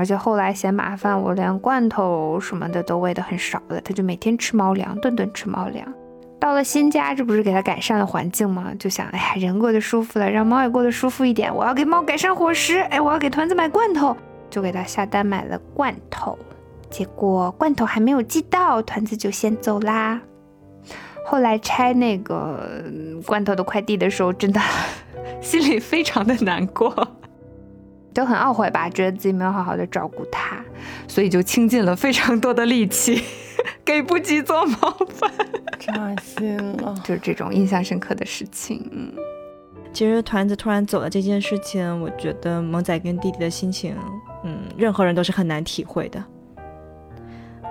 而且后来嫌麻烦，我连罐头什么的都喂得很少了。他就每天吃猫粮，顿顿吃猫粮。到了新家，这不是给他改善了环境吗？就想，哎呀，人过得舒服了，让猫也过得舒服一点。我要给猫改善伙食，哎，我要给团子买罐头，就给他下单买了罐头。结果罐头还没有寄到，团子就先走啦。后来拆那个罐头的快递的时候，真的 心里非常的难过。就很懊悔吧，觉得自己没有好好的照顾它，所以就倾尽了非常多的力气 给不及做猫饭，扎心了。就是这种印象深刻的事情。嗯，其实团子突然走了这件事情，我觉得萌仔跟弟弟的心情，嗯，任何人都是很难体会的。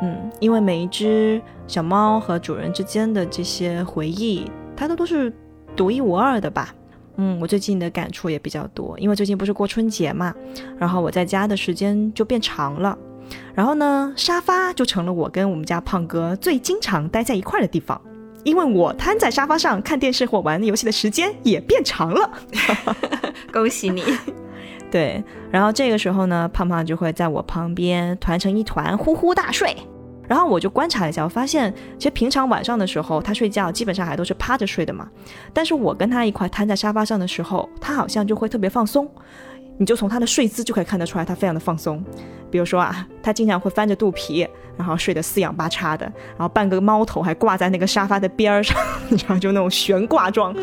嗯，因为每一只小猫和主人之间的这些回忆，它都都是独一无二的吧。嗯，我最近的感触也比较多，因为最近不是过春节嘛，然后我在家的时间就变长了，然后呢，沙发就成了我跟我们家胖哥最经常待在一块的地方，因为我瘫在沙发上看电视或玩游戏的时间也变长了，恭喜你。对，然后这个时候呢，胖胖就会在我旁边团成一团呼呼大睡。然后我就观察了一下，我发现其实平常晚上的时候，他睡觉基本上还都是趴着睡的嘛。但是我跟他一块瘫在沙发上的时候，他好像就会特别放松。你就从他的睡姿就可以看得出来，他非常的放松。比如说啊，他经常会翻着肚皮，然后睡得四仰八叉的，然后半个猫头还挂在那个沙发的边儿上，然后就那种悬挂状。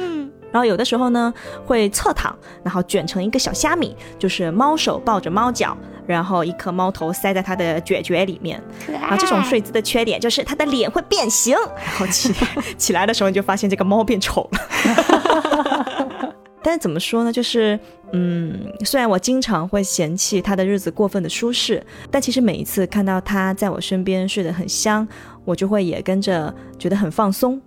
然后有的时候呢，会侧躺，然后卷成一个小虾米，就是猫手抱着猫脚。然后一颗猫头塞在它的卷卷里面，啊，这种睡姿的缺点就是它的脸会变形，然后起起来的时候你就发现这个猫变丑了。但是怎么说呢？就是嗯，虽然我经常会嫌弃它的日子过分的舒适，但其实每一次看到它在我身边睡得很香，我就会也跟着觉得很放松。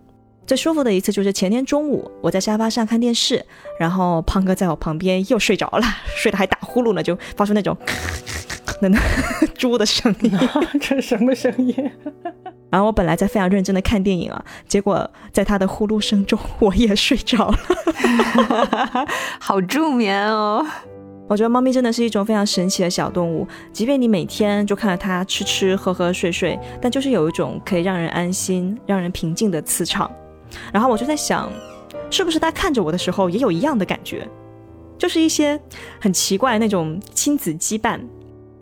最舒服的一次就是前天中午，我在沙发上看电视，然后胖哥在我旁边又睡着了，睡得还打呼噜呢，就发出那种那那猪的声音，这什么声音？然后我本来在非常认真的看电影啊，结果在他的呼噜声中，我也睡着了，好助眠哦。我觉得猫咪真的是一种非常神奇的小动物，即便你每天就看着它吃吃喝喝睡睡，但就是有一种可以让人安心、让人平静的磁场。然后我就在想，是不是他看着我的时候也有一样的感觉，就是一些很奇怪那种亲子羁绊。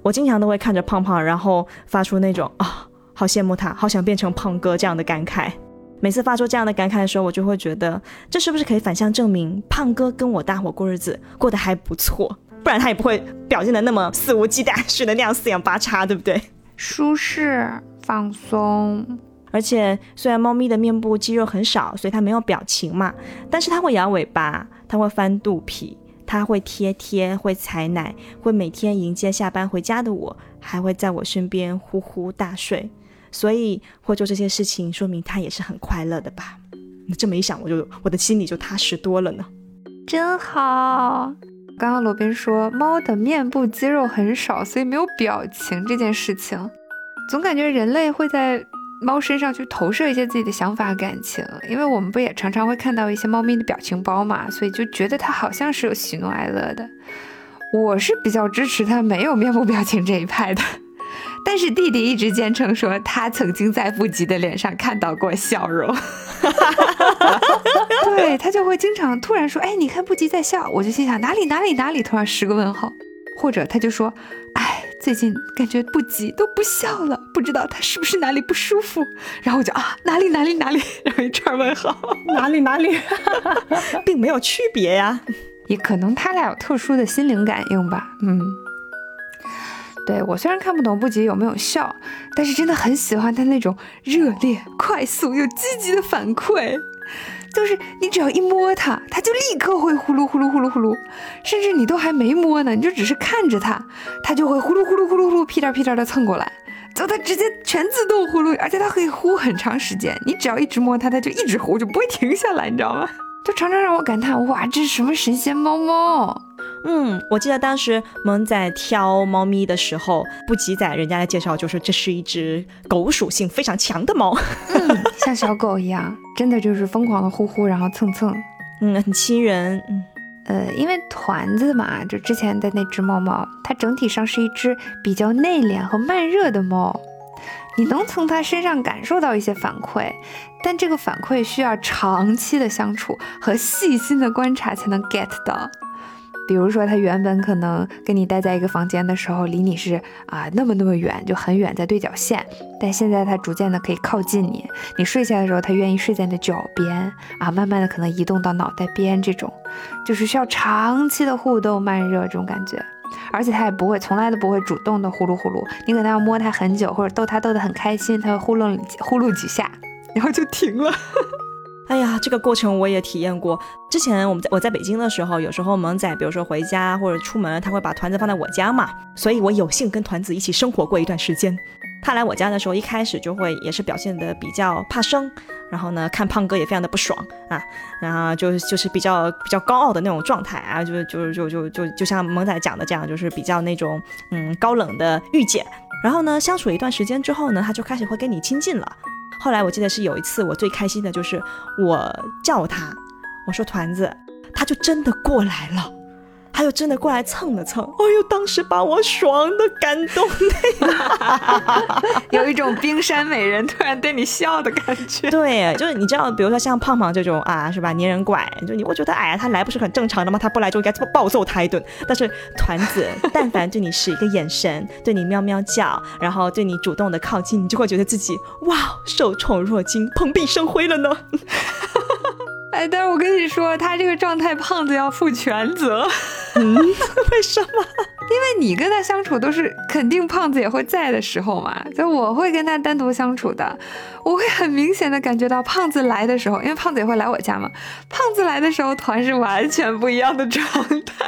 我经常都会看着胖胖，然后发出那种啊，好羡慕他，好想变成胖哥这样的感慨。每次发出这样的感慨的时候，我就会觉得，这是不是可以反向证明胖哥跟我大伙过日子过得还不错？不然他也不会表现的那么肆无忌惮似的那样四仰八叉，对不对？舒适放松。而且虽然猫咪的面部肌肉很少，所以它没有表情嘛，但是它会摇尾巴，它会翻肚皮，它会贴贴，会采奶，会每天迎接下班回家的我，还会在我身边呼呼大睡。所以会做这些事情，说明它也是很快乐的吧？那这么一想，我就我的心里就踏实多了呢。真好。刚刚罗宾说猫的面部肌肉很少，所以没有表情这件事情，总感觉人类会在。猫身上去投射一些自己的想法、感情，因为我们不也常常会看到一些猫咪的表情包嘛，所以就觉得它好像是有喜怒哀乐的。我是比较支持它没有面部表情这一派的，但是弟弟一直坚称说他曾经在布吉的脸上看到过笑容，对他就会经常突然说：“哎，你看布吉在笑。”我就心想哪里哪里哪里，突然十个问号，或者他就说：“哎。”最近感觉不急都不笑了，不知道他是不是哪里不舒服。然后我就啊哪里哪里哪里，然后一串问号，哪里哪里，并没有区别呀，也可能他俩有特殊的心灵感应吧。嗯，对我虽然看不懂不急有没有笑，但是真的很喜欢他那种热烈、快速又积极的反馈。就是你只要一摸它，它就立刻会呼噜呼噜呼噜呼噜，甚至你都还没摸呢，你就只是看着它，它就会呼噜呼噜呼噜呼噜屁颠屁颠的蹭过来，就它直接全自动呼噜，而且它可以呼很长时间，你只要一直摸它，它就一直呼，就不会停下来，你知道吗？就常常让我感叹，哇，这是什么神仙猫猫？嗯，我记得当时萌仔挑猫咪的时候，不急仔人家的介绍就是这是一只狗属性非常强的猫，嗯，像小狗一样，真的就是疯狂的呼呼，然后蹭蹭，嗯，很亲人，嗯，呃，因为团子嘛，就之前的那只猫猫，它整体上是一只比较内敛和慢热的猫，你能从它身上感受到一些反馈，但这个反馈需要长期的相处和细心的观察才能 get 到。比如说，他原本可能跟你待在一个房间的时候，离你是啊那么那么远，就很远，在对角线。但现在他逐渐的可以靠近你，你睡下的时候，他愿意睡在你的脚边啊，慢慢的可能移动到脑袋边，这种就是需要长期的互动、慢热这种感觉。而且他也不会，从来都不会主动的呼噜呼噜，你可能要摸他很久，或者逗他逗得很开心，他会呼噜呼噜几下，然后就停了。哎呀，这个过程我也体验过。之前我们在我在北京的时候，有时候萌仔，比如说回家或者出门，他会把团子放在我家嘛，所以我有幸跟团子一起生活过一段时间。他来我家的时候，一开始就会也是表现的比较怕生，然后呢，看胖哥也非常的不爽啊，然后就就是比较比较高傲的那种状态啊，就就就就就就像萌仔讲的这样，就是比较那种嗯高冷的御姐。然后呢，相处一段时间之后呢，他就开始会跟你亲近了。后来我记得是有一次，我最开心的就是我叫他，我说团子，他就真的过来了，他就真的过来蹭了蹭，哎呦，当时把我爽的感动的，有一种冰山美人突然对你笑的感觉。对，就是你知道，比如说像胖胖这种啊，是吧，粘人怪，就你会觉得，哎呀，他来不是很正常的吗？他不来就应该暴揍他一顿。但是团子，但凡对你使一个眼神，对你喵喵叫，然后对你主动的靠近，你就会觉得自己哇，受宠若惊，蓬荜生辉了呢。哎，但是我跟你说，他这个状态，胖子要负全责。嗯，为什么？因为你跟他相处都是肯定胖子也会在的时候嘛。就我会跟他单独相处的，我会很明显的感觉到胖子来的时候，因为胖子也会来我家嘛。胖子来的时候，团是完全不一样的状态，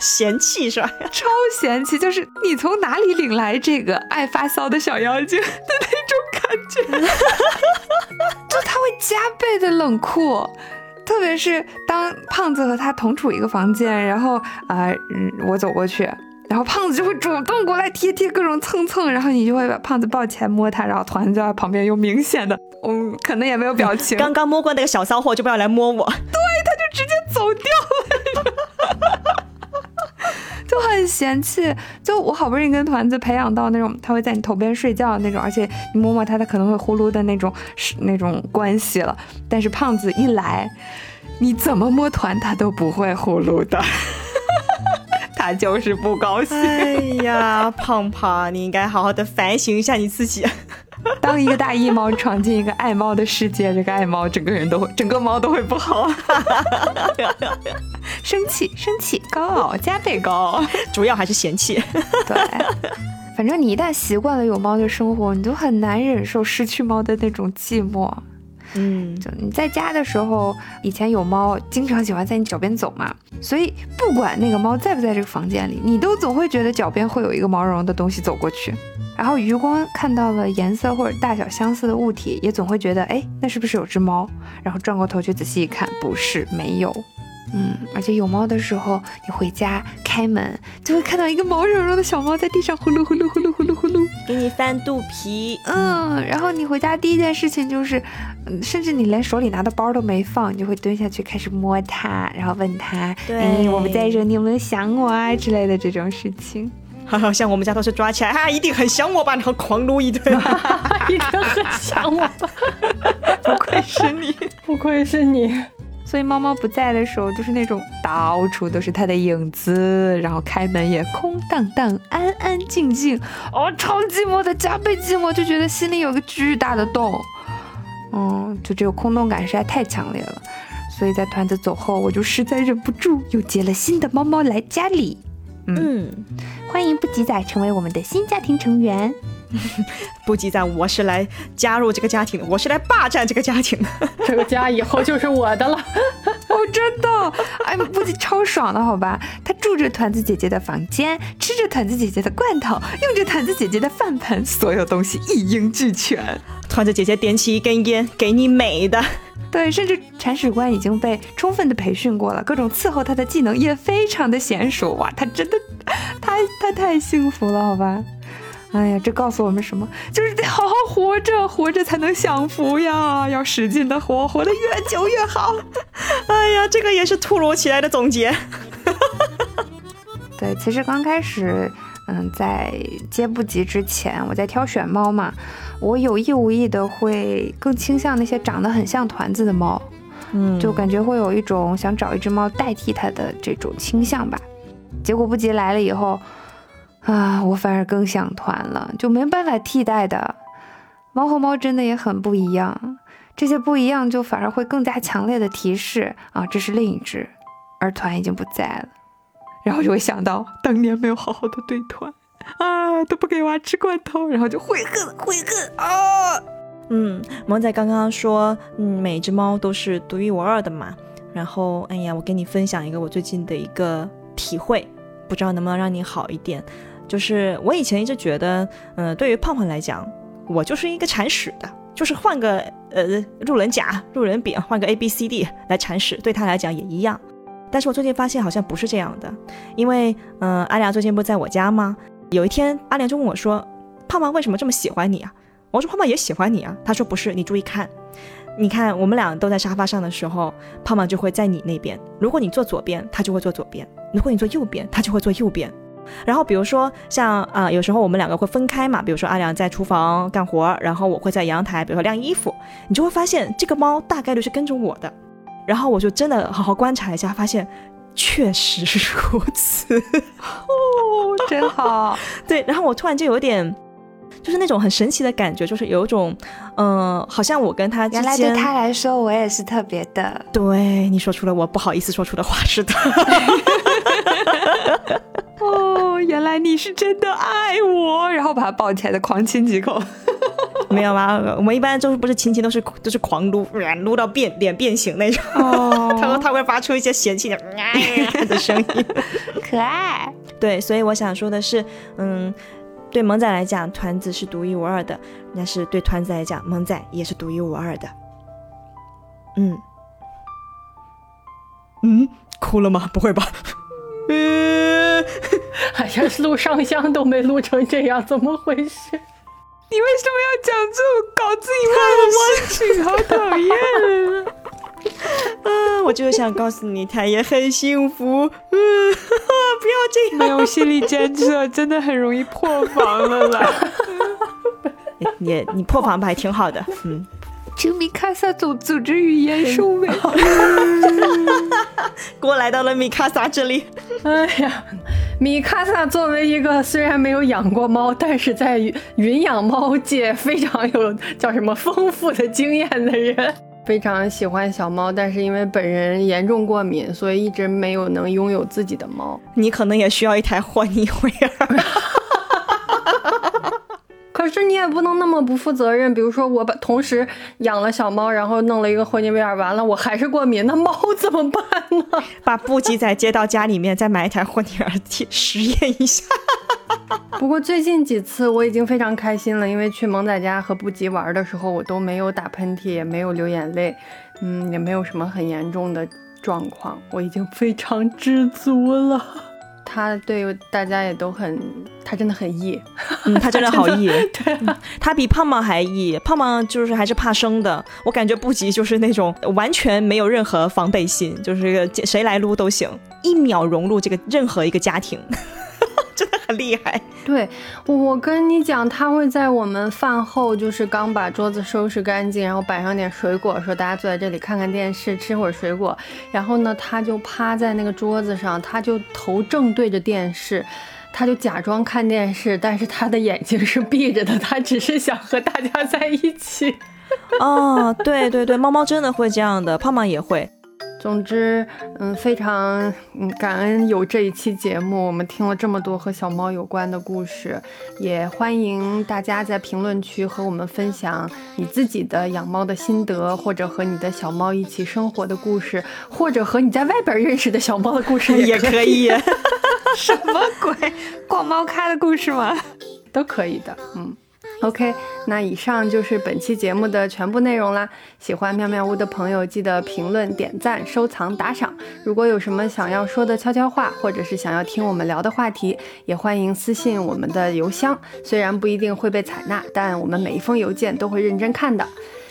嫌弃是吧？超嫌弃，就是你从哪里领来这个爱发骚的小妖精的那种感觉。就他会加倍的冷酷，特别是当胖子和他同处一个房间，然后啊，嗯，我走过去，然后胖子就会主动过来贴贴各种蹭蹭，然后你就会把胖子抱起来摸他，然后团子在旁边又明显的，嗯，可能也没有表情。刚刚摸过那个小骚货就不要来摸我，对，他就直接走掉了。就很嫌弃，就我好不容易跟团子培养到那种他会在你头边睡觉的那种，而且你摸摸他，他可能会呼噜的那种是那种关系了。但是胖子一来，你怎么摸团他都不会呼噜的，他 他就是不高兴。哎呀，胖胖，你应该好好的反省一下你自己。当一个大一猫闯进一个爱猫的世界，这个爱猫整个人都会，整个猫都会不好。生气，生气，高傲，加倍高傲，主要还是嫌弃。对，反正你一旦习惯了有猫的生活，你就很难忍受失去猫的那种寂寞。嗯，就你在家的时候，以前有猫经常喜欢在你脚边走嘛，所以不管那个猫在不在这个房间里，你都总会觉得脚边会有一个毛茸茸的东西走过去。然后余光看到了颜色或者大小相似的物体，也总会觉得，哎，那是不是有只猫？然后转过头去仔细一看，不是，没有。嗯，而且有猫的时候，你回家开门就会看到一个毛茸茸的小猫在地上呼噜呼噜呼噜呼噜呼噜，给你翻肚皮。嗯，然后你回家第一件事情就是，嗯，甚至你连手里拿的包都没放，你就会蹲下去开始摸它，然后问它，对，我们在这，你有没有想我啊之类的这种事情。哈哈，像我们家都是抓起来，哈，一定很想我吧，然后狂撸一顿，一定很想我吧，不愧是你，不愧是你。所以猫猫不在的时候，就是那种到处都是它的影子，然后开门也空荡荡、安安静静，哦，超寂寞的，加倍寂寞，就觉得心里有个巨大的洞，嗯，就这个空洞感实在太强烈了。所以在团子走后，我就实在忍不住，又接了新的猫猫来家里。嗯，欢迎不吉仔成为我们的新家庭成员。不吉仔，我是来加入这个家庭的，我是来霸占这个家庭的。这个家以后就是我的了。哦，真的？哎，不吉超爽的，好吧？他住着团子姐姐的房间，吃着团子姐姐的罐头，用着团子姐姐的饭盆，所有东西一应俱全。团子姐姐点起一根烟，给你美的。对，甚至铲屎官已经被充分的培训过了，各种伺候他的技能也非常的娴熟。哇，他真的，他他太幸福了，好吧？哎呀，这告诉我们什么？就是得好好活着，活着才能享福呀！要使劲的活，活得越久越好。哎呀，这个也是突如其来的总结。对，其实刚开始。嗯，在接不及之前，我在挑选猫嘛，我有意无意的会更倾向那些长得很像团子的猫，嗯，就感觉会有一种想找一只猫代替它的这种倾向吧。结果不及来了以后，啊，我反而更想团了，就没办法替代的。猫和猫真的也很不一样，这些不一样就反而会更加强烈的提示啊，这是另一只，而团已经不在了。然后就会想到当年没有好好的对团啊，都不给娃吃罐头，然后就悔恨悔恨啊。嗯，萌仔刚刚说，嗯，每只猫都是独一无二的嘛。然后，哎呀，我跟你分享一个我最近的一个体会，不知道能不能让你好一点。就是我以前一直觉得，嗯，对于胖胖来讲，我就是一个铲屎的，就是换个呃路人甲、路人丙，换个 A B C D 来铲屎，对他来讲也一样。但是我最近发现好像不是这样的，因为嗯，阿良最近不在我家吗？有一天阿良就问我说：“胖胖为什么这么喜欢你啊？”我说：“胖胖也喜欢你啊。”他说：“不是，你注意看，你看我们俩都在沙发上的时候，胖胖就会在你那边；如果你坐左边，他就会坐左边；如果你坐右边，他就会坐右边。然后比如说像啊，有时候我们两个会分开嘛，比如说阿良在厨房干活，然后我会在阳台，比如说晾衣服，你就会发现这个猫大概率是跟着我的。”然后我就真的好好观察一下，发现确实如此 哦，真好。对，然后我突然就有点，就是那种很神奇的感觉，就是有一种，嗯，好像我跟他原来对他来说我也是特别的。对，你说出了我不好意思说出的话，是的。哦，原来你是真的爱我，然后把他抱起来的狂亲几口。没有吗？我们一般就是不是亲亲都是都是狂撸，撸到变脸变形那种。哦，他说他会发出一些嫌弃的 的声音，可爱。对，所以我想说的是，嗯，对萌仔来讲，团子是独一无二的；但是对团子来讲，萌仔也是独一无二的。嗯嗯，哭了吗？不会吧？嗯，哎呀，录上香都没录成这样，怎么回事？你为什么要讲这种搞自己忘的事情？好讨厌！啊，我就是想告诉你，他也很幸福。嗯，不要这样，没有心理建设，真的很容易破防了啦。你你破防吧，还挺好的。嗯，请米卡萨组组织语言收尾。锅来到了米卡萨这里。哎呀。米卡萨作为一个虽然没有养过猫，但是在云养猫界非常有叫什么丰富的经验的人，非常喜欢小猫，但是因为本人严重过敏，所以一直没有能拥有自己的猫。你可能也需要一台霍尼韦尔。可是你也不能那么不负责任，比如说我把同时养了小猫，然后弄了一个霍尼韦尔，完了我还是过敏，那猫怎么办呢？把布吉仔接到家里面，再买一台霍尼韦尔实验一下。不过最近几次我已经非常开心了，因为去萌仔家和布吉玩的时候，我都没有打喷嚏，也没有流眼泪，嗯，也没有什么很严重的状况，我已经非常知足了。他对大家也都很，他真的很 E，嗯，他真的好 E，对，他比胖胖还 E，胖胖就是还是怕生的，我感觉不及就是那种完全没有任何防备心，就是谁来撸都行，一秒融入这个任何一个家庭。真的很厉害，对我跟你讲，他会在我们饭后，就是刚把桌子收拾干净，然后摆上点水果，说大家坐在这里看看电视，吃会儿水果。然后呢，他就趴在那个桌子上，他就头正对着电视，他就假装看电视，但是他的眼睛是闭着的，他只是想和大家在一起。哦，对对对，猫猫真的会这样的，胖胖也会。总之，嗯，非常嗯感恩有这一期节目，我们听了这么多和小猫有关的故事，也欢迎大家在评论区和我们分享你自己的养猫的心得，或者和你的小猫一起生活的故事，或者和你在外边认识的小猫的故事也可以。什么鬼？逛猫咖的故事吗？都可以的，嗯。OK，那以上就是本期节目的全部内容啦。喜欢妙妙屋的朋友，记得评论、点赞、收藏、打赏。如果有什么想要说的悄悄话，或者是想要听我们聊的话题，也欢迎私信我们的邮箱。虽然不一定会被采纳，但我们每一封邮件都会认真看的。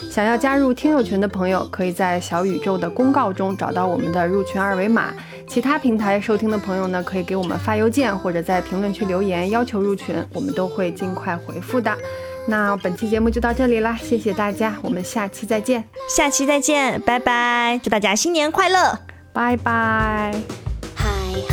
想要加入听友群的朋友，可以在小宇宙的公告中找到我们的入群二维码。其他平台收听的朋友呢，可以给我们发邮件或者在评论区留言要求入群，我们都会尽快回复的。那本期节目就到这里啦，谢谢大家，我们下期再见，下期再见，拜拜，祝大家新年快乐，拜拜，嗨嗨。